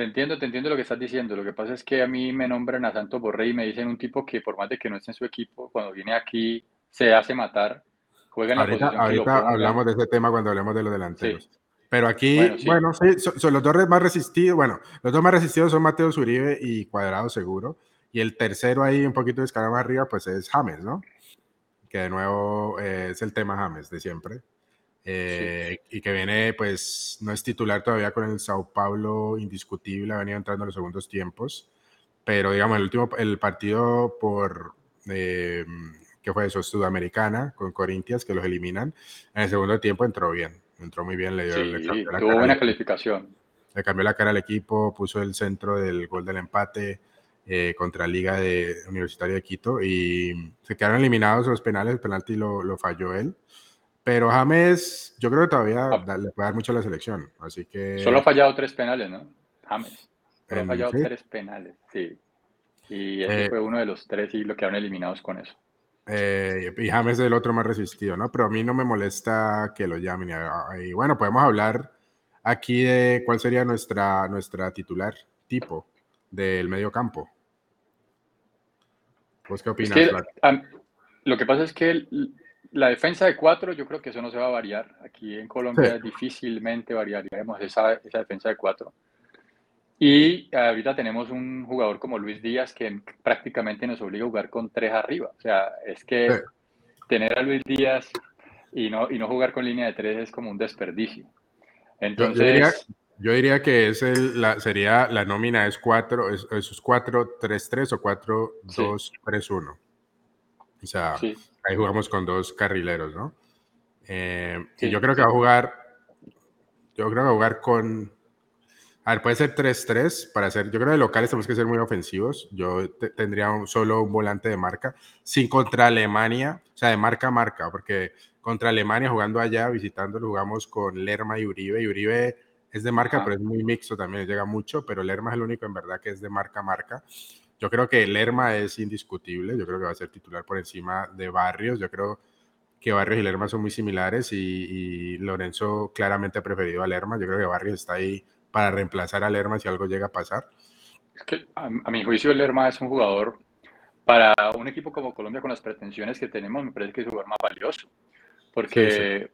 Te entiendo, te entiendo lo que estás diciendo. Lo que pasa es que a mí me nombran a Santos Borré y me dicen un tipo que por más de que no esté en su equipo, cuando viene aquí se hace matar Juega ahorita, ahorita hablamos de ese tema cuando hablemos de los delanteros. Pero aquí, bueno, sí. son, los dos más resistidos. Bueno, los dos más resistidos son Mateo Zuribe y Cuadrado Seguro. Y el tercero ahí, un poquito de escala más arriba, pues es James, ¿no? Que de nuevo eh, es el tema James de siempre. Eh, y que viene, pues, no es titular todavía con el Sao Paulo indiscutible, ha venido entrando en los segundos tiempos. Pero, digamos, el último, el partido por. Eh, que fue eso, Sudamericana, con Corinthians, que los eliminan. En el segundo tiempo entró bien, entró muy bien, le dio sí, tuvo buena calificación. Le cambió la cara al equipo, puso el centro del gol del empate eh, contra Liga de Universitario de Quito y se quedaron eliminados los penales, el penalti lo, lo falló él. Pero James, yo creo que todavía ah. le puede dar mucho a la selección, así que... Solo ha fallado tres penales, ¿no? James. Solo ha fallado tres penales, sí. Y ese eh, fue uno de los tres y lo quedaron eliminados con eso. Eh, y James es el otro más resistido, ¿no? Pero a mí no me molesta que lo llamen. Y, bueno, podemos hablar aquí de cuál sería nuestra, nuestra titular tipo del medio campo. ¿Vos qué opinas? lo que pasa es que la defensa de cuatro, yo creo que eso no se va a variar. Aquí en Colombia difícilmente variaríamos esa, esa defensa de cuatro. Y ahorita tenemos un jugador como Luis Díaz que prácticamente nos obliga a jugar con tres arriba. O sea, es que tener a Luis Díaz y no, y no jugar con línea de tres es como un desperdicio. Entonces... Yo, diría, que es el, la, sería la nómina es 4, es, es 4-3-3 o 4-2-3-1. O sea, ahí jugamos con dos carrileros, ¿no? Eh, y yo creo que va a jugar, yo creo que va a jugar con a ver, puede ser 3-3 para hacer. Yo creo que de locales tenemos que ser muy ofensivos. Yo tendría solo un volante de marca. Sin contra Alemania, o sea, de marca a marca, porque contra Alemania jugando allá, visitándolo, jugamos con Lerma y Uribe. Y Uribe es de marca, pero es muy mixto también, llega mucho. Pero Lerma es el único en verdad que es de marca a marca. Yo creo que Lerma es indiscutible. Yo creo que va a ser titular por encima de Barrios. Yo creo que Barrios y Lerma son muy similares y, y Lorenzo claramente ha preferido a Lerma. Yo creo que Barrios está ahí para reemplazar a Lerma si algo llega a pasar? Es que a, mi juicio Lerma es un jugador para un equipo como Colombia con las pretensiones que tenemos, me parece que es un jugador más valioso, porque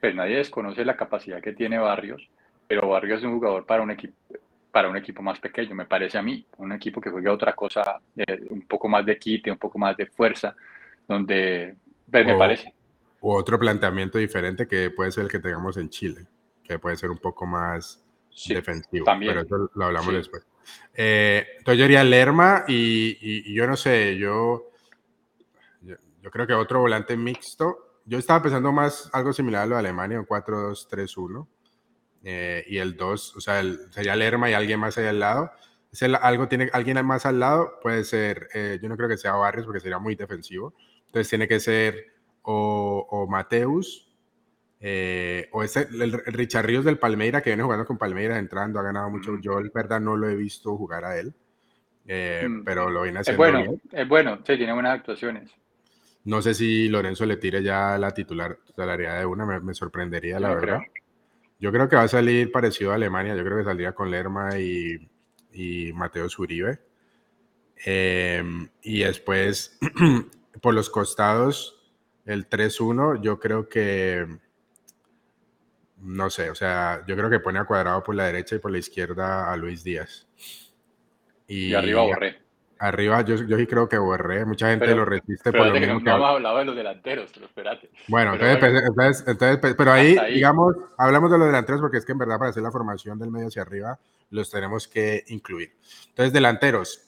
Pues nadie desconoce la capacidad que tiene Barrios, pero Barrios es un jugador para un equipo para un equipo más pequeño, me parece a mí, un equipo que juegue otra cosa, eh, un poco más de quite, un poco más de fuerza, donde pues, me parece. O otro planteamiento diferente que puede ser el que tengamos en Chile, que puede ser un poco más defensivo. También. Pero eso lo hablamos después. Eh, entonces yo diría Lerma y, yo no sé, yo, yo, creo que otro volante mixto. Yo estaba pensando más algo similar a lo de Alemania, un 4-2-3-1. Eh, y el 2, o sea, sería Lerma y alguien más ahí al lado. Si algo tiene alguien más al lado, puede ser, eh, yo no creo que sea Barrios porque sería muy defensivo. Entonces tiene que ser o, o Mateus eh, o ese, el, Richard Ríos del Palmeira, que viene jugando con Palmeira, entrando, ha ganado mucho. Yo, en verdad, no lo he visto jugar a él, mm. pero lo viene haciendo. Es bueno, es bueno, sí, tiene buenas actuaciones. No sé si Lorenzo le tire ya la titular, titularidad de una, me, sorprendería, la verdad. Yo creo que va a salir parecido a Alemania, yo creo que saldría con Lerma y, y Mateo Zuribe. Em, y después, <clears throat> por los costados, el 3-1, yo creo que no sé, o sea, yo creo que pone a Cuadrado por la derecha y por la izquierda a Luis Díaz. Y, arriba Borré. Arriba yo, yo sí creo que Borré, mucha gente lo resiste por lo mismo que... No hablado de los delanteros, pero espérate. Bueno, entonces, pues, entonces, entonces, pues, pero ahí, digamos, hablamos de los delanteros porque es que en verdad para hacer la formación del medio hacia arriba los tenemos que incluir. Entonces, delanteros,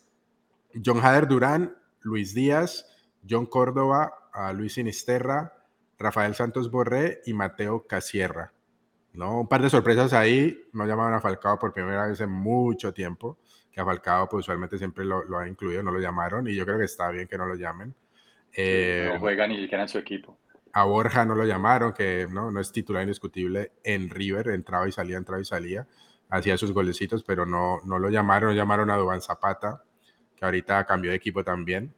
John Hader Durán, Luis Díaz, John Córdoba, Luis Sinisterra, Rafael Santos Borré y Mateo Casierra. ¿no? Un par de sorpresas ahí, no llamaban a Falcao por primera vez en mucho tiempo, que a Falcao pues usualmente siempre lo, lo ha incluido, no lo llamaron y yo creo que está bien que no lo llamen. Eh, no juega ni siquiera en su equipo. A Borja no lo llamaron, que no, no es titular indiscutible en River, entraba y salía, entraba y salía, hacía sus golecitos, pero no, no lo llamaron, llamaron a Dubán Zapata, que ahorita cambió de equipo también.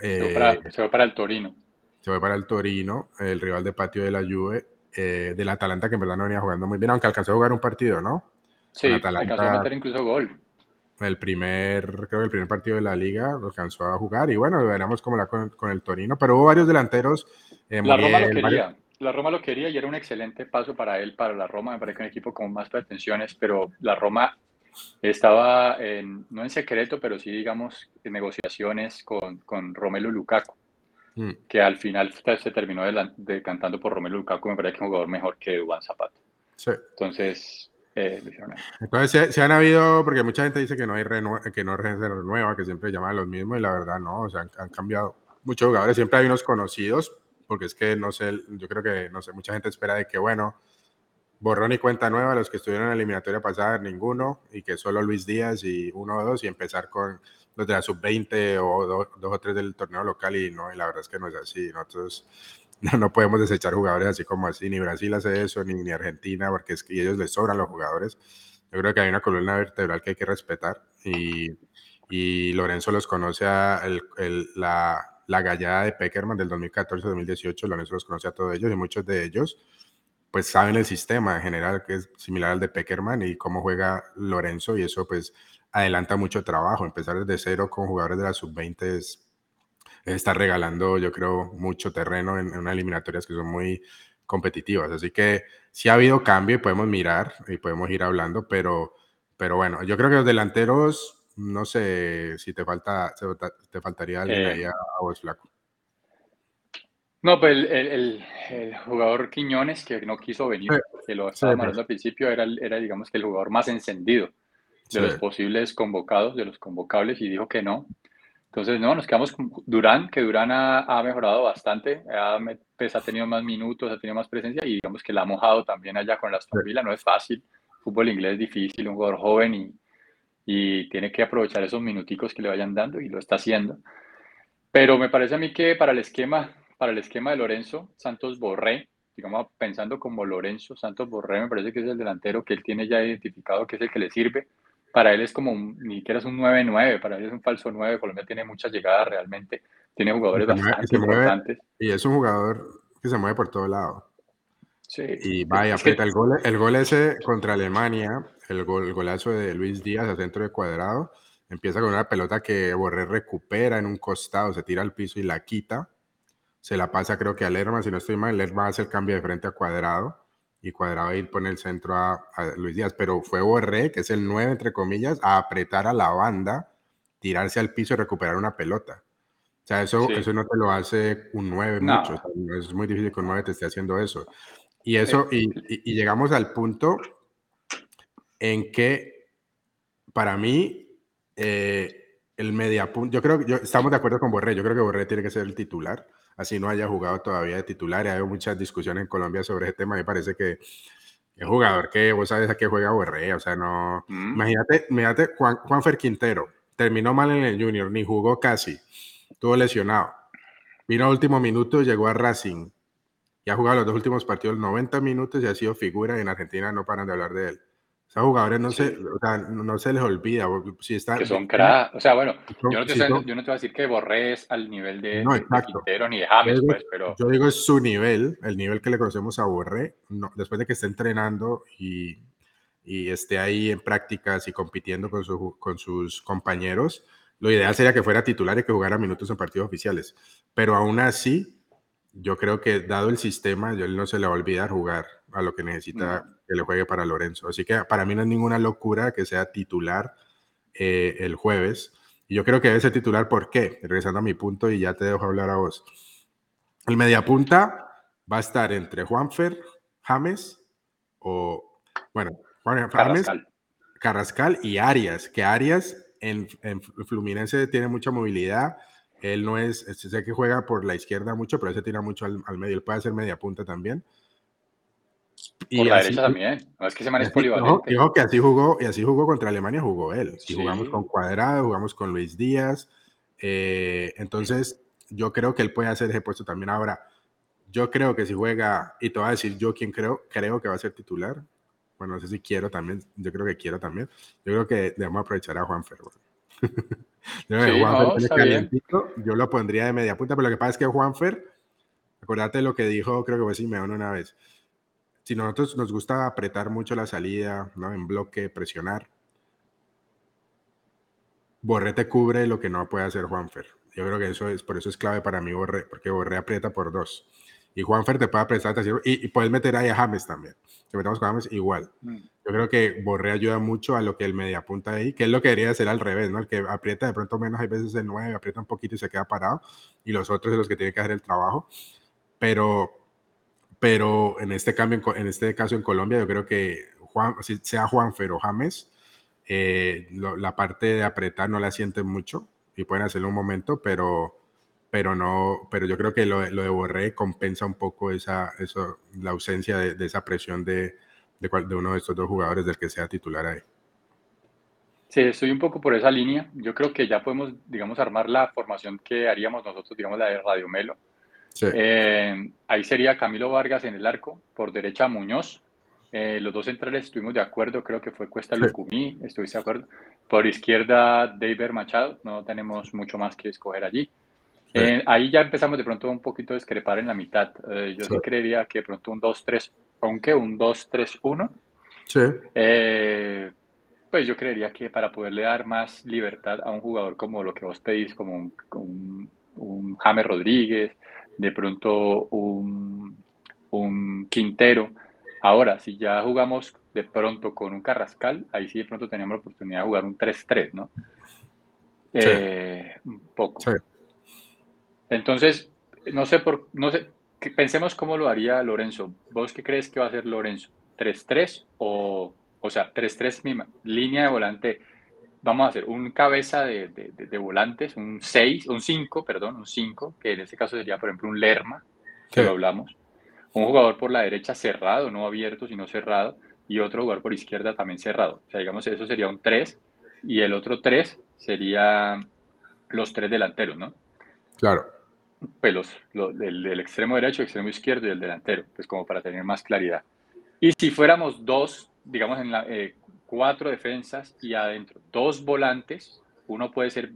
se, fue para, se fue para el Torino. Se fue para el Torino, el rival de patio de la Juve eh, del Atalanta, que en verdad no venía jugando muy bien, aunque alcanzó a jugar un partido, ¿no? Sí, alcanzó a meter incluso gol. El primer, creo que el primer partido de la liga lo alcanzó a jugar y bueno, veremos cómo la con, con el Torino, pero hubo varios delanteros. Eh, la Roma lo quería. La Roma lo quería y era un excelente paso para él, para la Roma. Me parece que un equipo con más pretensiones, pero la Roma estaba en, no en secreto, pero sí, digamos, en negociaciones con, con Romelu Lukaku. Mm. que al final se terminó decantando por Romelu Lukaku, me parece que es un jugador mejor que Juan Zapata. Sí. Entonces, eh, Entonces, se, han habido, porque mucha gente dice que no hay que no se renueva, que siempre llaman los mismos, y la verdad no, o sea, han, han, cambiado muchos jugadores, siempre hay unos conocidos, porque es que no sé, yo creo que, no sé, mucha gente espera de que, bueno, borrón y cuenta nueva, los que estuvieron en la eliminatoria pasada, ninguno, y que solo Luis Díaz y uno o dos, y empezar con los de la sub-20 o dos, o tres del torneo local y no, y la verdad es que no es así. Nosotros no, <laughs> no, podemos desechar jugadores así como así, ni Brasil hace eso, ni, ni Argentina, porque ellos les sobran los jugadores. Yo creo que hay una columna vertebral que hay que respetar y, y Lorenzo los conoce a el, el, la, la gallada de Peckerman del 2014-2018, Lorenzo los conoce a todos ellos y muchos de ellos pues saben el sistema en general que es similar al de Peckerman y cómo juega Lorenzo y eso pues adelanta mucho trabajo. Empezar desde cero con jugadores de la sub-20 es, estar regalando, yo creo, mucho terreno en, unas eliminatorias que son muy competitivas. Así que sí ha habido cambio y podemos mirar y podemos ir hablando, pero, pero bueno, yo creo que los delanteros, no sé si te falta, te faltaría alguien eh, ahí a, vos, Flaco. No, pues el, el, jugador Quiñones que no quiso venir, que lo estaba sí, pues. al principio, era, era digamos que el jugador más encendido de los posibles convocados, de los convocables, y dijo que no. Entonces, no, nos quedamos con Durán, que Durán ha, ha mejorado bastante, ha, pues, ha, tenido más minutos, ha tenido más presencia y digamos que la ha mojado también allá con la Aston no es fácil, fútbol inglés es difícil, un jugador joven y, y tiene que aprovechar esos minuticos que le vayan dando y lo está haciendo. Pero me parece a mí que para el esquema, para el esquema de Lorenzo, Santos Borré, digamos pensando como Lorenzo, Santos Borré me parece que es el delantero que él tiene ya identificado, que es el que le sirve para él es como un, ni siquiera es un 9-9, para él es un falso 9. Colombia tiene muchas llegadas realmente, tiene jugadores bastante importantes. Y es un jugador que se mueve por todo lado. Sí. Y vaya, aprieta el gol, el gol ese contra Alemania, el, gol, el golazo de Luis Díaz a centro de cuadrado, empieza con una pelota que Borré recupera en un costado, se tira al piso y la quita. Se la pasa creo que a Lerma, si no estoy mal, Lerma hace el cambio de frente a cuadrado y Cuadrado ir pone el centro a, Luis Díaz, pero fue Borré, que es el 9 entre comillas, a apretar a la banda, tirarse al piso y recuperar una pelota. O sea, eso, eso no te lo hace un 9 mucho. es muy difícil que un 9 te esté haciendo eso. Y eso, y, y, llegamos al punto en que para mí eh, el media punto, yo creo que estamos de acuerdo con Borré, yo creo que Borré tiene que ser el titular así no haya jugado todavía de titular. Y hay muchas discusiones en Colombia sobre ese tema. Me parece que es jugador que vos sabes a qué juega Borré. O sea, no. Mm. Imagínate, imagínate Juan, Juanfer Quintero. Terminó mal en el Junior, ni jugó casi. Estuvo lesionado. Vino a último minuto, llegó a Racing. Y ha jugado los dos últimos partidos 90 minutos y ha sido figura. en Argentina no paran de hablar de él jugadores no, se, o sea, no se les olvida. Si está, que son cra O sea, bueno, yo no, te, yo no, te, voy a decir que Borrés al nivel de, no, Quintero ni de James, pues, pero... Yo digo es su nivel, el nivel que le conocemos a Borré, no, después de que esté entrenando y, y esté ahí en prácticas y compitiendo con, su, con sus compañeros, lo ideal sería que fuera titular y que jugara minutos en partidos oficiales. Pero aún así, yo creo que dado el sistema, yo él no se le va a olvidar jugar a lo que necesita que le juegue para Lorenzo. Así que para mí no es ninguna locura que sea titular eh, el jueves. Y yo creo que debe ser titular, ¿por qué? Regresando a mi punto y ya te dejo hablar a vos. El mediapunta va a estar entre Juanfer, James o, bueno, Juan, James, Carrascal. y Arias, que Arias en, en, Fluminense tiene mucha movilidad. Él no es, sé que juega por la izquierda mucho, pero él se tira mucho al, al medio. Él puede hacer media punta también. Y Por la derecha también. No es que se man es polivalente. Dijo que así jugó, y así jugó contra Alemania, jugó él. Y jugamos con Cuadrado, jugamos con Luis Díaz. Eh, entonces, yo creo que él puede hacer ese puesto también. Ahora, yo creo que si juega, y te voy a decir yo quién creo, creo que va a ser titular. Bueno, no sé si quiero también, yo creo que quiero también. Yo creo que debemos aprovechar a Juan Ferro. <laughs> yo, lo pondría de media punta, pero lo que pasa es que Juanfer, acuérdate lo que dijo, creo que fue Simeón una vez. Si nosotros nos gusta apretar mucho la salida, ¿no? En bloque, presionar. Borré te cubre lo que no puede hacer Juanfer. Yo creo que eso es, por eso es clave para mí Borré, porque Borré aprieta por dos. Y Juanfer te puede prestar y, y puedes meter ahí a James también. Si metemos con James, igual. Mm. Yo creo que Borré ayuda mucho a lo que el media punta ahí, que es lo que debería ser al revés, ¿no? El que aprieta de pronto menos, hay veces el 9, aprieta un poquito y se queda parado, y los otros son los que tienen que hacer el trabajo. Pero, pero en este cambio, en este caso en Colombia, yo creo que Juan, sea Juanfer o James, eh, la parte de apretar no la sienten mucho y pueden hacerlo un momento, pero pero no, pero yo creo que lo, lo de Borré compensa un poco esa, eso, la ausencia de, esa presión de, de, de, uno de estos dos jugadores del que sea titular ahí. Sí, estoy un poco por esa línea. Yo creo que ya podemos, digamos, armar la formación que haríamos nosotros, digamos, la de Radio Melo. Eh, ahí sería Camilo Vargas en el arco, por derecha Muñoz. Eh, los dos centrales estuvimos de acuerdo, creo que fue Cuesta Lucumí, estuviste de acuerdo. Por izquierda, David Machado, no tenemos mucho más que escoger allí. Eh, ahí ya empezamos de pronto un poquito a discrepar en la mitad. Eh, yo sí. creería que de pronto un 2-3, aunque un 2-3-1. Sí. Eh, pues yo creería que para poderle dar más libertad a un jugador como lo que vos pedís, como un, un, James Rodríguez, de pronto un, un Quintero. Ahora, si ya jugamos de pronto con un Carrascal, ahí sí de pronto tenemos la oportunidad de jugar un 3-3, ¿no? Sí. un poco. Sí. Entonces, no sé por, no sé, pensemos cómo lo haría Lorenzo. ¿Vos qué crees que va a hacer Lorenzo? ¿3-3 o, o sea, 3-3 línea de volante? Vamos a hacer un cabeza de, de, volantes, un 6, un 5, perdón, un 5, que en este caso sería, por ejemplo, un Lerma, que lo hablamos. Un jugador por la derecha cerrado, no abierto, sino cerrado, y otro jugador por izquierda también cerrado. O sea, digamos, eso sería un 3, y el otro 3 sería los tres delanteros, ¿no? Claro pelos, del, extremo derecho, extremo izquierdo y el delantero, pues como para tener más claridad. Y si fuéramos dos, digamos en la, eh, cuatro defensas y adentro dos volantes, uno puede ser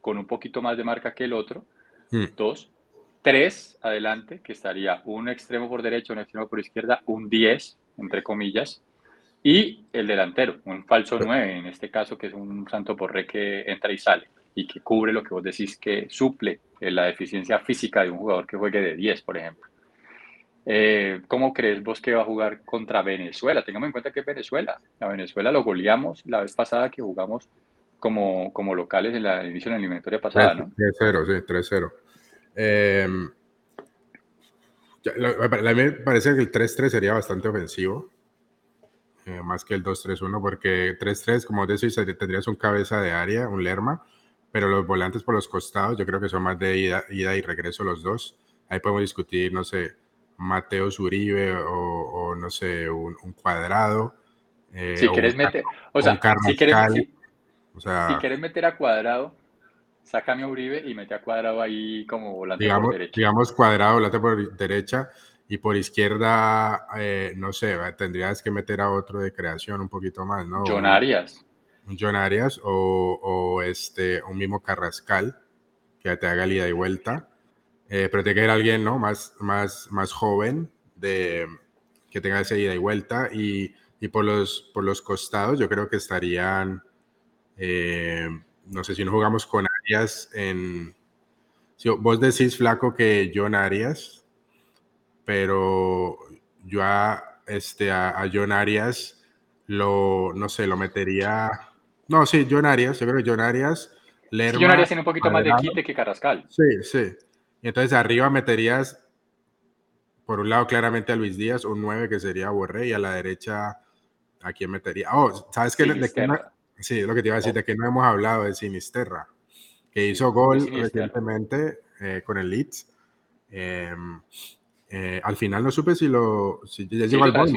con un poquito más de marca que el otro, hmm. dos, tres adelante, que estaría un extremo por derecha, un extremo por izquierda, un 10, entre comillas, y el delantero, un falso 9 en este caso, que es un santo porre que entra y sale y que cubre lo que vos decís que suple eh, la deficiencia física de un jugador que juegue de 10, por ejemplo. Eh, ¿Cómo crees vos que va a jugar contra Venezuela? Tengamos en cuenta que Venezuela. A Venezuela lo goleamos la vez pasada que jugamos como, como locales en la la eliminatoria pasada, ¿no? 3-0, sí, 3-0. Eh, a mí me parece que el 3-3 sería bastante ofensivo, eh, más que el 2-3-1, porque 3-3, como decís, tendrías un cabeza de área, un Lerma, pero los volantes por los costados yo creo que son más de ida, ida y regreso los dos. Ahí podemos discutir, no sé, Mateo Zuribe o, no sé, un, cuadrado. Eh, si quieres meter, o sea, si quieres, o sea, si quieres meter a cuadrado, sácame a Uribe y mete a cuadrado ahí como volante digamos, por derecha. Digamos cuadrado, volante por derecha y por izquierda, eh, no sé, tendrías que meter a otro de creación un poquito más, ¿no? John Arias un John Arias o, este, un mismo Carrascal que te haga el ida y vuelta. Eh, pero tiene que ser alguien ¿no? más, más, más joven de, que tenga esa ida y vuelta. Y, y por, los, por los costados yo creo que estarían, eh, no sé si no jugamos con Arias en... Si vos decís, flaco, que John Arias, pero yo a, este, a, a John Arias lo, no sé, lo metería no, sí, John Arias, yo creo que John Arias. Lerma, John Arias tiene un poquito más de quite que Carrascal. Sí, sí. Y entonces arriba meterías, por un lado, claramente a Luis Díaz, un 9 que sería Borré, y a la derecha, ¿a quién metería? Oh, ¿sabes qué? sí, es lo que te iba a decir, de que no hemos hablado de Sinisterra, que hizo gol recientemente eh, con el Leeds. Em, Eh, al final no supe si lo si ya llegó al. ¿no? sí,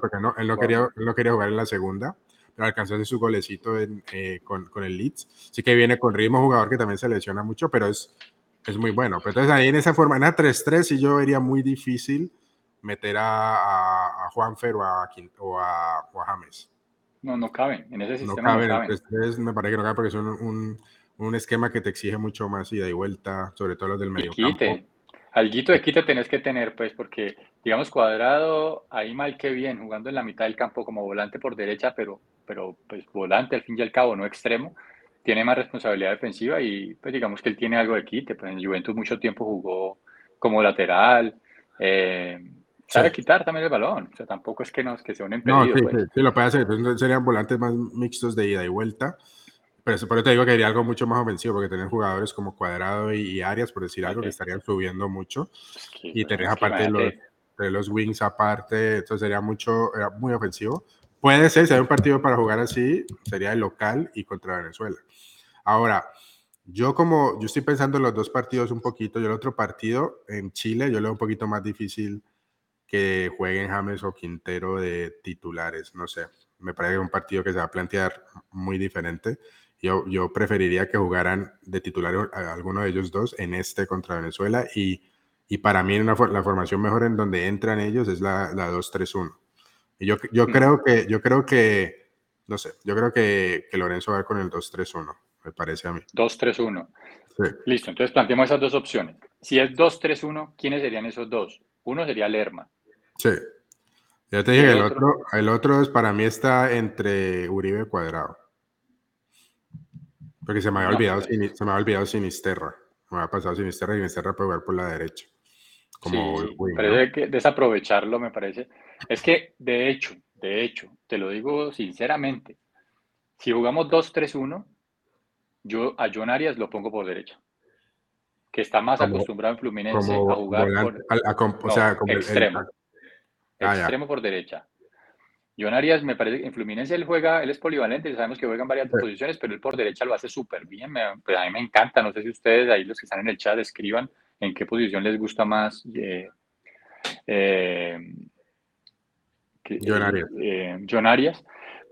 porque no, él, no quería, él no quería jugar en la segunda, pero alcanzó su golecito eh, con, con, el Leeds. Sí que viene con ritmo, jugador que también se lesiona mucho, pero es, es muy bueno. Pero entonces ahí en esa forma, en la 3-3, sí yo vería muy difícil meter a, a, a Juanfer o a, o a, o a James. No, no caben. En ese sistema no caben. No me parece que no caben porque son un, un, esquema que te exige mucho más ida y vuelta, sobre todo los del medio campo. Alguito de quite tenés que tener, pues, porque, digamos, cuadrado, ahí mal que bien, jugando en la mitad del campo como volante por derecha, pero, pero pues volante al fin y al cabo, no extremo, tiene más responsabilidad defensiva y, pues, digamos que él tiene algo de quite. Pues en Juventus mucho tiempo jugó como lateral. Eh, sabe quitar también el balón, o sea, tampoco es que, nos, que sea un impedido. No, sí, pues. sí, lo puede hacer, entonces serían volantes más mixtos de ida y vuelta. Pero eso, por eso te digo que sería algo mucho más ofensivo, porque tener jugadores como Cuadrado y, Arias, por decir algo, que estarían subiendo mucho. y tener aparte los, de los wings aparte, entonces sería mucho, era muy ofensivo. Puede ser, si hay un partido para jugar así, sería el local y contra Venezuela. Ahora, yo como, yo estoy pensando en los dos partidos un poquito, yo el otro partido en Chile, yo lo veo un poquito más difícil que jueguen James o Quintero de titulares, no sé, me parece que es un partido que se va a plantear muy diferente. Yo, yo preferiría que jugaran de titular a alguno de ellos dos en este contra Venezuela y, y para mí una, la formación mejor en donde entran ellos es la, la 2-3-1. Y yo, yo, mm. creo que, yo creo que, no sé, yo creo que, que Lorenzo va con el 2-3-1, me parece a mí. 2-3-1. Sí. Listo, entonces planteamos esas dos opciones. Si es 2-3-1, ¿quiénes serían esos dos? Uno sería Lerma, Sí. Ya te dije, el, otro? el otro es para mí está entre Uribe Cuadrado. Porque se me había olvidado, se me había olvidado Sinisterra. Me había pasado Sinisterra y Sinisterra puede jugar por la derecha. Como sí, parece que desaprovecharlo me parece. Es que, de hecho, de hecho, te lo digo sinceramente, si jugamos 2-3-1, yo a John Arias lo pongo por derecha. Que está más acostumbrado en Fluminense a jugar por, o sea, como extremo. Ah, extremo por derecha. John Arias, me parece que en Fluminense él juega, él es polivalente, sabemos que juega en varias posiciones, pero él por derecha lo hace súper bien. pues a mí me encanta, no sé si ustedes ahí los que están en el chat escriban en qué posición les gusta más. Eh, eh, John, Arias. Eh, John Arias.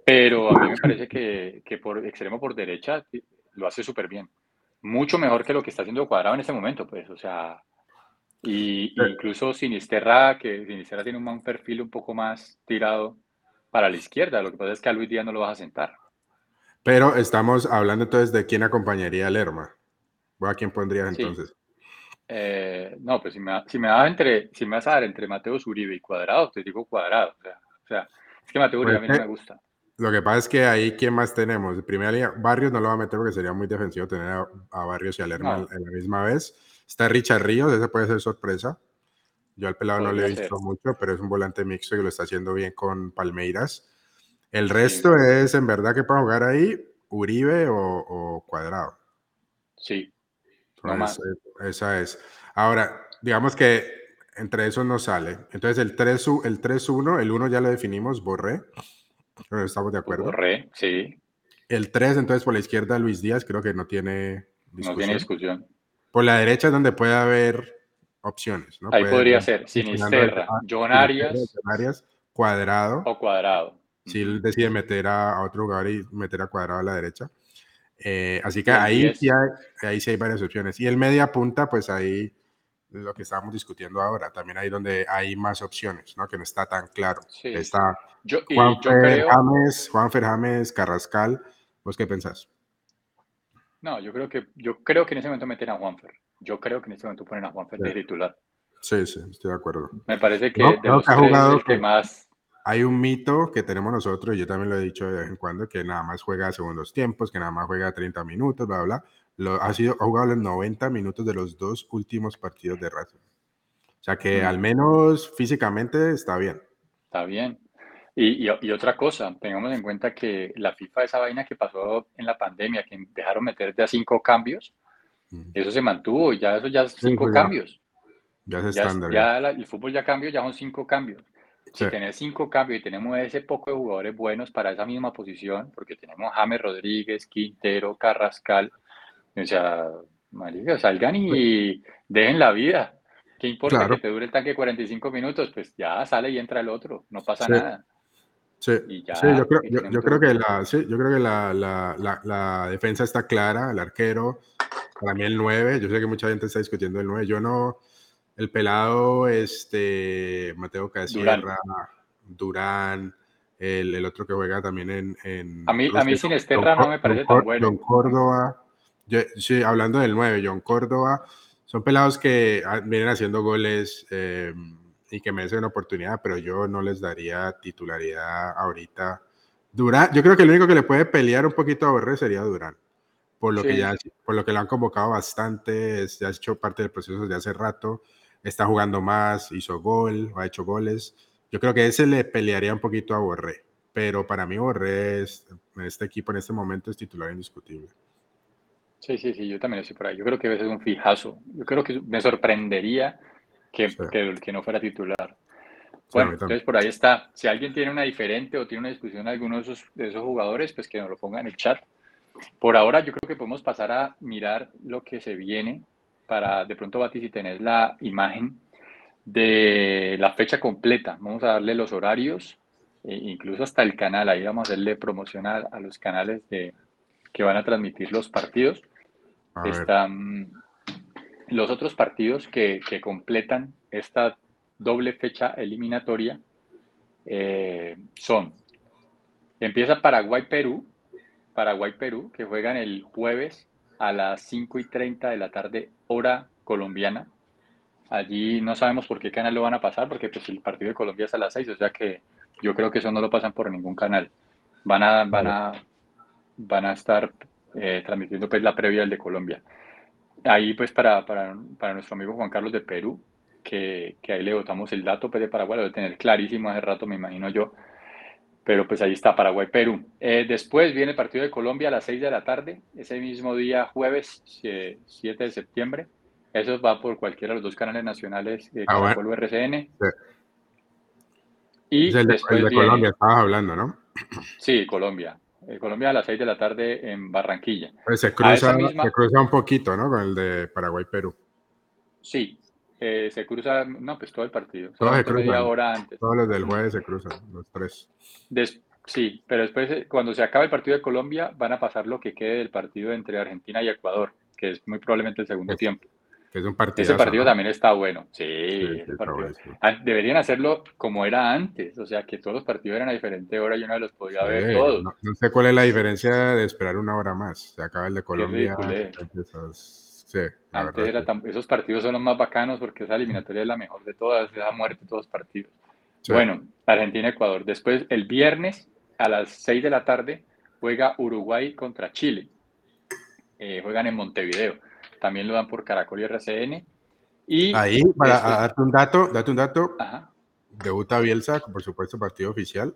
Pero a mí me parece que, que por extremo por derecha lo hace súper bien. Mucho mejor que lo que está haciendo Cuadrado en este momento, pues, o sea, y incluso Sinisterra, que Sinisterra tiene un, perfil un poco más tirado para la izquierda. Lo que pasa es que a Luis Díaz no lo vas a sentar. Pero estamos hablando entonces de quién acompañaría a Lerma. ¿A quién pondrías entonces? Eh, no, pues si me, si me, entre, si me vas a dar entre Mateo Uribe y Cuadrado, te digo Cuadrado. O sea, es que Mateo Uribe a mí no me gusta. Lo que pasa es que ahí, ¿quién más tenemos? De primera línea, Barrios no lo va a meter porque sería muy defensivo tener a, Barrios y a Lerma en la misma vez. Está Richard Ríos, esa puede ser sorpresa. Yo al pelado no le he visto mucho, pero es un volante mixto que lo está haciendo bien con Palmeiras. El resto es en verdad que para jugar ahí, Uribe o, Cuadrado. Sí. Esa es. Ahora, digamos que entre esos no sale. Entonces el 3-1, el, 3 el 1 ya lo definimos, Borré. estamos de acuerdo. Borré, sí. El 3, entonces por la izquierda, Luis Díaz, creo que no tiene discusión. No tiene discusión. Por la derecha es donde puede haber opciones. ¿no? Ahí podría ser Sinisterra, John Arias, Cuadrado. O Cuadrado. Si él decide meter a, otro jugador y meter a Cuadrado a la derecha. Eh, así que ahí sí, hay, ahí sí hay varias opciones. Y el media punta, pues ahí lo que estábamos discutiendo ahora, también ahí donde hay más opciones, ¿no? Que no está tan claro. Está yo, Juan, James, Juan James, Carrascal. ¿Vos qué pensás? No, yo creo que yo creo que en ese momento meten a Juanfer. Yo creo que en ese momento ponen a Juanfer de titular. Sí, sí, estoy de acuerdo. Me parece que de los ha que más hay un mito que tenemos nosotros, y yo también lo he dicho de vez en cuando, que nada más juega a segundos tiempos, que nada más juega 30 minutos, bla, bla, Lo, ha, sido, ha jugado los 90 minutos de los dos últimos partidos de Racing. O sea que al menos físicamente está bien. Está bien. Y, otra cosa, tengamos en cuenta que la FIFA, esa vaina que pasó en la pandemia, que dejaron meter de a cinco cambios, eso se mantuvo, ya eso ya cinco cambios. Ya es estándar. Ya, el fútbol ya cambió, ya son cinco cambios. Si tenés cinco cambios y tenemos ese poco de jugadores buenos para esa misma posición, porque tenemos James Rodríguez, Quintero, Carrascal, o sea, marica, salgan y dejen la vida. ¿Qué importa que te dure el tanque 45 minutos? Pues ya sale y entra el otro, no pasa nada. Sí, yo, creo, yo, creo, que, la, sí, yo creo que la, la, la, defensa está clara, el arquero, para mí el 9, yo sé que mucha gente está discutiendo el 9, yo no, el pelado, este, Mateo Casierra, Durán, el, el, otro que juega también en... en a mí, a mí sin Esterra no me parece tan bueno. John Córdoba, sí, hablando del 9, John Córdoba, son pelados que ah, vienen haciendo goles. Eh, y que merecen una oportunidad, pero yo no les daría titularidad ahorita. Durán, yo creo que el único que le puede pelear un poquito a Borré sería Durán, por lo que ya, por lo que le han convocado bastante, ya ha hecho parte del proceso desde hace rato, está jugando más, hizo gol, ha hecho goles. Yo creo que ese le pelearía un poquito a Borré, pero para mí Borré es, en este equipo en este momento es titular indiscutible. Sí, sí, sí, yo también estoy por ahí. Yo creo que ese es un fijazo. Yo creo que me sorprendería que, que, no fuera titular. Bueno, entonces por ahí está. Si alguien tiene una diferente o tiene una discusión de alguno de esos, de esos jugadores, pues que nos lo ponga en el chat. Por ahora yo creo que podemos pasar a mirar lo que se viene para de pronto, Bati, si tenés la imagen de la fecha completa. Vamos a darle los horarios, e incluso hasta el canal. Ahí vamos a darle promoción a, los canales de, que van a transmitir los partidos. Están los otros partidos que, completan esta doble fecha eliminatoria eh, son, empieza Paraguay-Perú, Paraguay-Perú, que juegan el jueves a las 5 y 30 de la tarde, hora colombiana. Allí no sabemos por qué canal lo van a pasar, porque pues el partido de Colombia es a las 6, o sea que yo creo que eso no lo pasan por ningún canal. Van a, van a, van a estar eh, transmitiendo pues la previa del de Colombia ahí pues para, para, para, nuestro amigo Juan Carlos de Perú, que, que ahí le votamos el dato pues, de Paraguay, lo debe tener clarísimo hace rato, me imagino yo. Pero pues ahí está Paraguay-Perú. Eh, después viene el partido de Colombia a las 6 de la tarde, ese mismo día, jueves 7 de septiembre. Eso va por cualquiera de los dos canales nacionales, eh, ah, bueno. RCN. Y el de, el de Colombia, estabas hablando, ¿no? Sí, Colombia. Eh, Colombia a las 6 de la tarde en Barranquilla. Pues se, cruza, se cruza un poquito, ¿no? Con el de Paraguay-Perú. Sí, eh, se cruza, no, pues todo el partido. Todos se cruzan. Hora antes. Todos los del jueves se cruzan, los tres. sí, pero después, eh, cuando se acabe el partido de Colombia, van a pasar lo que quede del partido entre Argentina y Ecuador, que es muy probablemente el segundo tiempo. Ese partido también está bueno. Sí, ah, deberían hacerlo como era antes, o sea, que todos los partidos eran a diferente hora y uno los podía ver todos. No, sé cuál es la diferencia de esperar una hora más. Se acaba el de Colombia. Sí, esos partidos son los más bacanos porque esa eliminatoria es la mejor de todas, esa muerte de todos los partidos. Bueno, Argentina-Ecuador. Después, el viernes a las 6 de la tarde, juega Uruguay contra Chile. Eh, juegan en Montevideo también lo dan por Caracol y RCN. Y Ahí, para darte un dato, date un dato, debuta Bielsa, por supuesto, partido oficial,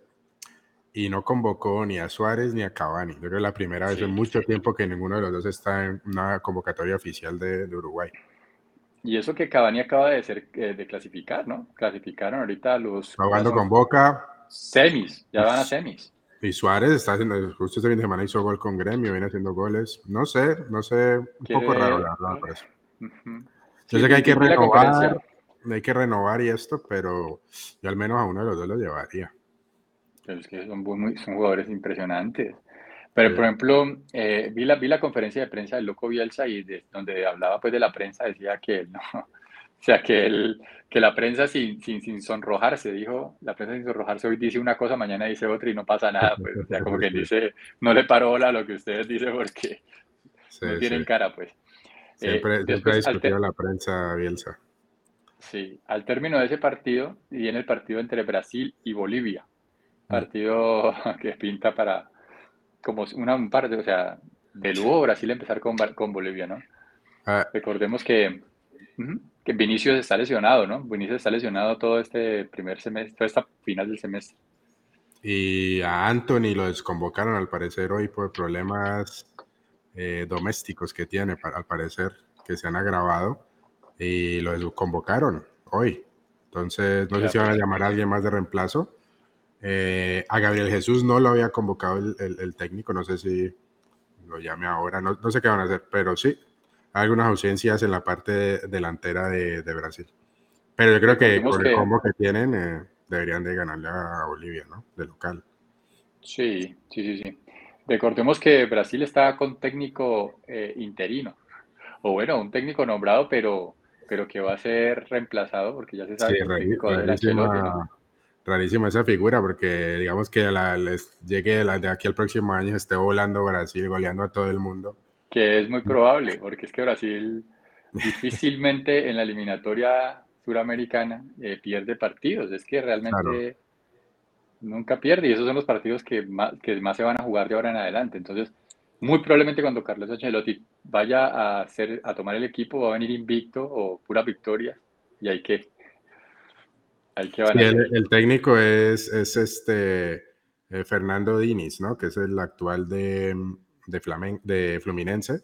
y no convocó ni a Suárez ni a Cavani. Yo creo que es la primera vez en mucho tiempo que ninguno de los dos está en una convocatoria oficial de, Uruguay. Y eso que Cavani acaba de ser eh, de clasificar, ¿no? Clasificaron ahorita los. Jugando con Boca. Semis, ya van a semis. Y Suárez está haciendo, justo este fin de semana hizo gol con Gremio, viene haciendo goles. No sé, no sé, un poco raro la verdad, por eso. Yo sé que hay que renovar, hay que renovar y esto, pero yo al menos a uno de los dos lo llevaría. Que son, son jugadores impresionantes. Pero, por ejemplo, eh, vi, la, vi la conferencia de prensa del Loco Bielsa y de, donde hablaba pues de la prensa, decía que no, <laughs> o sea, que, el, que la prensa sin, sin, sin, sonrojarse, dijo, la prensa sin sonrojarse hoy dice una cosa, mañana dice otra y no pasa nada. Pues, o sea, como que <laughs> dice, no le paro bola a lo que ustedes dicen porque no tienen cara, pues. Siempre, eh, siempre ha discutido la prensa Bielsa. Sí, al término de ese partido viene el partido entre Brasil y Bolivia. Partido <laughs> que pinta para como una, un o sea, de lujo Brasil empezar con, con Bolivia, ¿no? Ah. Recordemos que que Vinicius está lesionado, ¿no? Vinicius está lesionado todo este primer semestre, toda esta final del semestre. Y a Anthony lo desconvocaron al parecer hoy por problemas eh, domésticos que tiene, al parecer, que se han agravado. Y lo desconvocaron hoy. Entonces, no sé si van a llamar a alguien más de reemplazo. Eh, a Gabriel Jesús no lo había convocado el, técnico, no sé si lo llame ahora, no, no sé qué van a hacer, pero sí, algunas ausencias en la parte delantera de, Brasil. Pero yo creo que con el combo que tienen eh, deberían de ganarle a Bolivia, ¿no? De local. Sí, sí, sí, sí. Recordemos que Brasil está con técnico eh, interino, o bueno, un técnico nombrado, pero, pero que va a ser reemplazado porque ya se sabe que el técnico rarísima, rarísima esa figura, porque digamos que la, les llegue de aquí al próximo año esté volando Brasil, goleando a todo el mundo. Que es muy probable, porque es que Brasil difícilmente en la eliminatoria suramericana eh, pierde partidos. Es que realmente nunca pierde y esos son los partidos que más, que más se van a jugar de ahora en adelante. Entonces, muy probablemente cuando Carlos Ancelotti vaya a, hacer, a tomar el equipo va a venir invicto o pura victoria y hay que... Que el, técnico es, es este eh, Fernando Diniz, ¿no? Que es el actual de, de, Flamen, de Fluminense.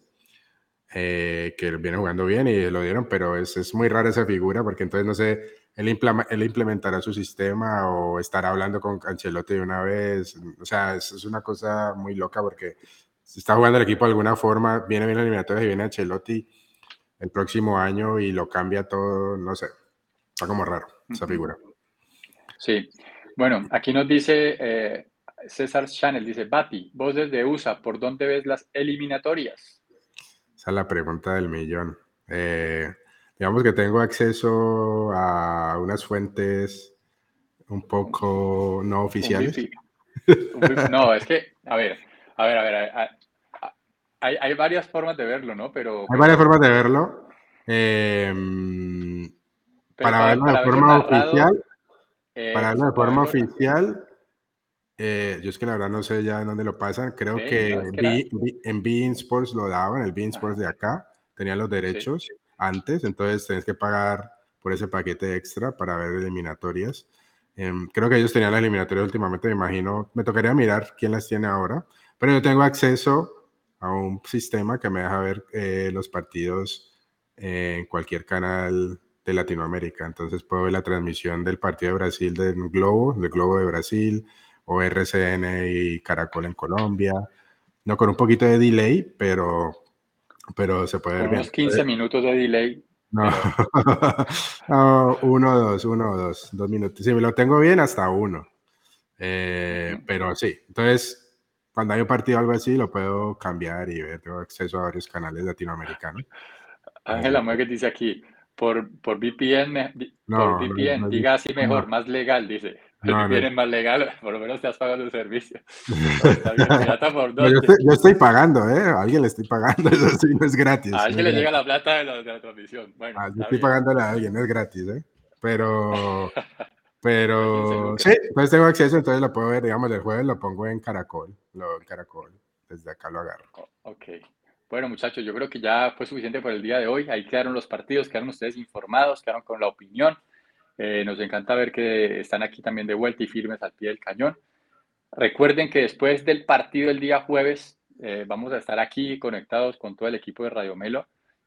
Eh, que viene jugando bien y lo dieron, pero es, es muy rara esa figura porque entonces no sé, él, él, implementará su sistema o estará hablando con Ancelotti de una vez. O sea, es, es, una cosa muy loca porque si está jugando el equipo de alguna forma, viene bien eliminatoria y viene Ancelotti el próximo año y lo cambia todo, no sé, está como raro esa figura. Sí, bueno, aquí nos dice eh, César Chanel, dice, Bati, vos desde USA, ¿por dónde ves las eliminatorias? Esa es la pregunta del millón. Eh, digamos que tengo acceso a unas fuentes un poco no oficiales. No, es que, a ver, a ver, a ver, hay, hay varias formas de verlo, ¿no? Pero, hay varias formas de verlo. Em, para, verlo de forma oficial, para verlo de forma oficial, eh, yo es que la verdad no sé ya dónde lo pasan. Creo que, en Bean Sports lo daban, el Bean Sports de acá, tenía los derechos antes, entonces tenés que pagar por ese paquete extra para ver eliminatorias. Em, creo que ellos tenían las eliminatorias últimamente, me imagino. Me tocaría mirar quién las tiene ahora, pero yo tengo acceso a un sistema que me deja ver eh, los partidos en cualquier canal de Latinoamérica. Entonces puedo ver la transmisión del partido de Brasil del Globo, del Globo de Brasil, o RCN y Caracol en Colombia. No con un poquito de delay, pero, pero se puede ver unos 15 minutos de delay. <laughs> No. uno, dos, uno, dos, dos minutos. Si me lo tengo bien, hasta uno. Eh, pero sí, entonces, cuando hay un partido algo así, lo puedo cambiar y ver. Tengo acceso a varios canales latinoamericanos. Ángela que dice aquí, por, por VPN, por VPN diga así mejor, más legal, dice. No, no. más legal, <laughs> por lo menos te has pagado el servicio. <laughs> yo, estoy, pagando, ¿eh? A alguien le estoy pagando, <laughs> eso sí, no es gratis. A alguien le llega la plata de la, de la transmisión. Bueno, ah, yo estoy pagándole a alguien, no es gratis, ¿eh? Pero, pero, sí, entonces tengo acceso, entonces lo puedo ver, digamos, el jueves lo pongo en Caracol, lo en Caracol, desde acá lo agarro. ok. Bueno, muchachos, yo creo que ya fue suficiente por el día de hoy. Ahí quedaron los partidos, quedaron ustedes informados, quedaron con la opinión. Eh, nos encanta ver que están aquí también de vuelta y firmes al pie del cañón. Recuerden que después del partido el día jueves eh, vamos a estar aquí conectados con todo el equipo de Radio Melo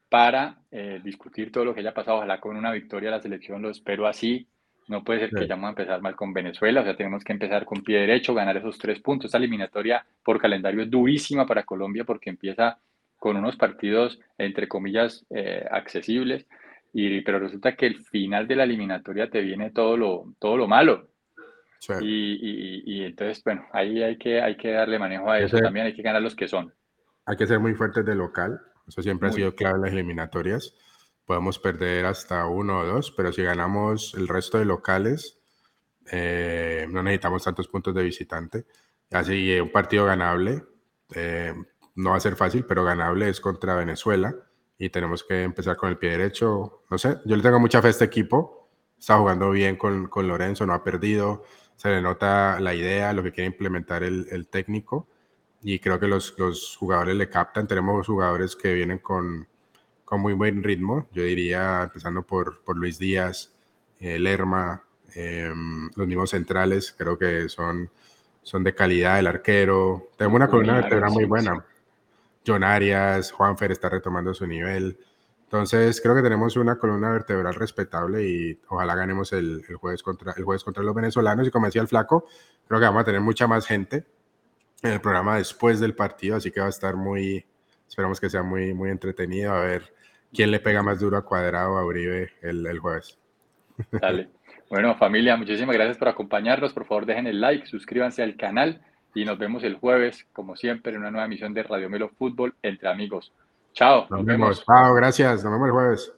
para eh, discutir todo lo que haya pasado. Ojalá con una victoria de la selección, lo espero así. No puede ser que ya vamos a empezar mal con Venezuela, o sea, tenemos que empezar con pie derecho, ganar esos tres puntos. Esta eliminatoria por calendario es durísima para Colombia porque empieza con unos partidos, entre comillas, accesibles y, pero resulta que el final de la eliminatoria te viene todo lo, todo lo malo. Y, y, entonces, bueno, ahí hay que, hay que darle manejo a eso también, hay que ganar los que son. Hay que ser muy fuertes de local, eso siempre ha sido clave en las eliminatorias. Podemos perder hasta uno o dos, pero si ganamos el resto de locales, eh, no necesitamos tantos puntos de visitante. Así, un partido ganable, eh, no va a ser fácil, pero ganable es contra Venezuela y tenemos que empezar con el pie derecho. No sé, yo le tengo mucha fe a este equipo. Está jugando bien con, con Lorenzo, no ha perdido. Se le nota la idea, lo que quiere implementar el, el técnico. Y creo que los, los, jugadores le captan. Tenemos jugadores que vienen con, con muy buen ritmo. Yo diría, empezando por, por Luis Díaz, eh, Lerma, em, los mismos centrales, creo que son, son de calidad. El arquero. Tenemos una columna vertebral muy buena. John Arias, Juanfer está retomando su nivel. Entonces, creo que tenemos una columna vertebral respetable y ojalá ganemos el, jueves, contra, el jueves contra los venezolanos. Y como decía el Flaco, creo que vamos a tener mucha más gente en el programa después del partido, así que va a estar muy, esperamos que sea muy, muy entretenido a ver quién le pega más duro a Cuadrado a Uribe el, el jueves. Dale. Bueno, familia, muchísimas gracias por acompañarnos. Por favor, dejen el like, suscríbanse al canal y nos vemos el jueves, como siempre, en una nueva emisión de Radio Melo Fútbol entre amigos. Chao. Nos, vemos. Chao, gracias. Nos vemos el jueves.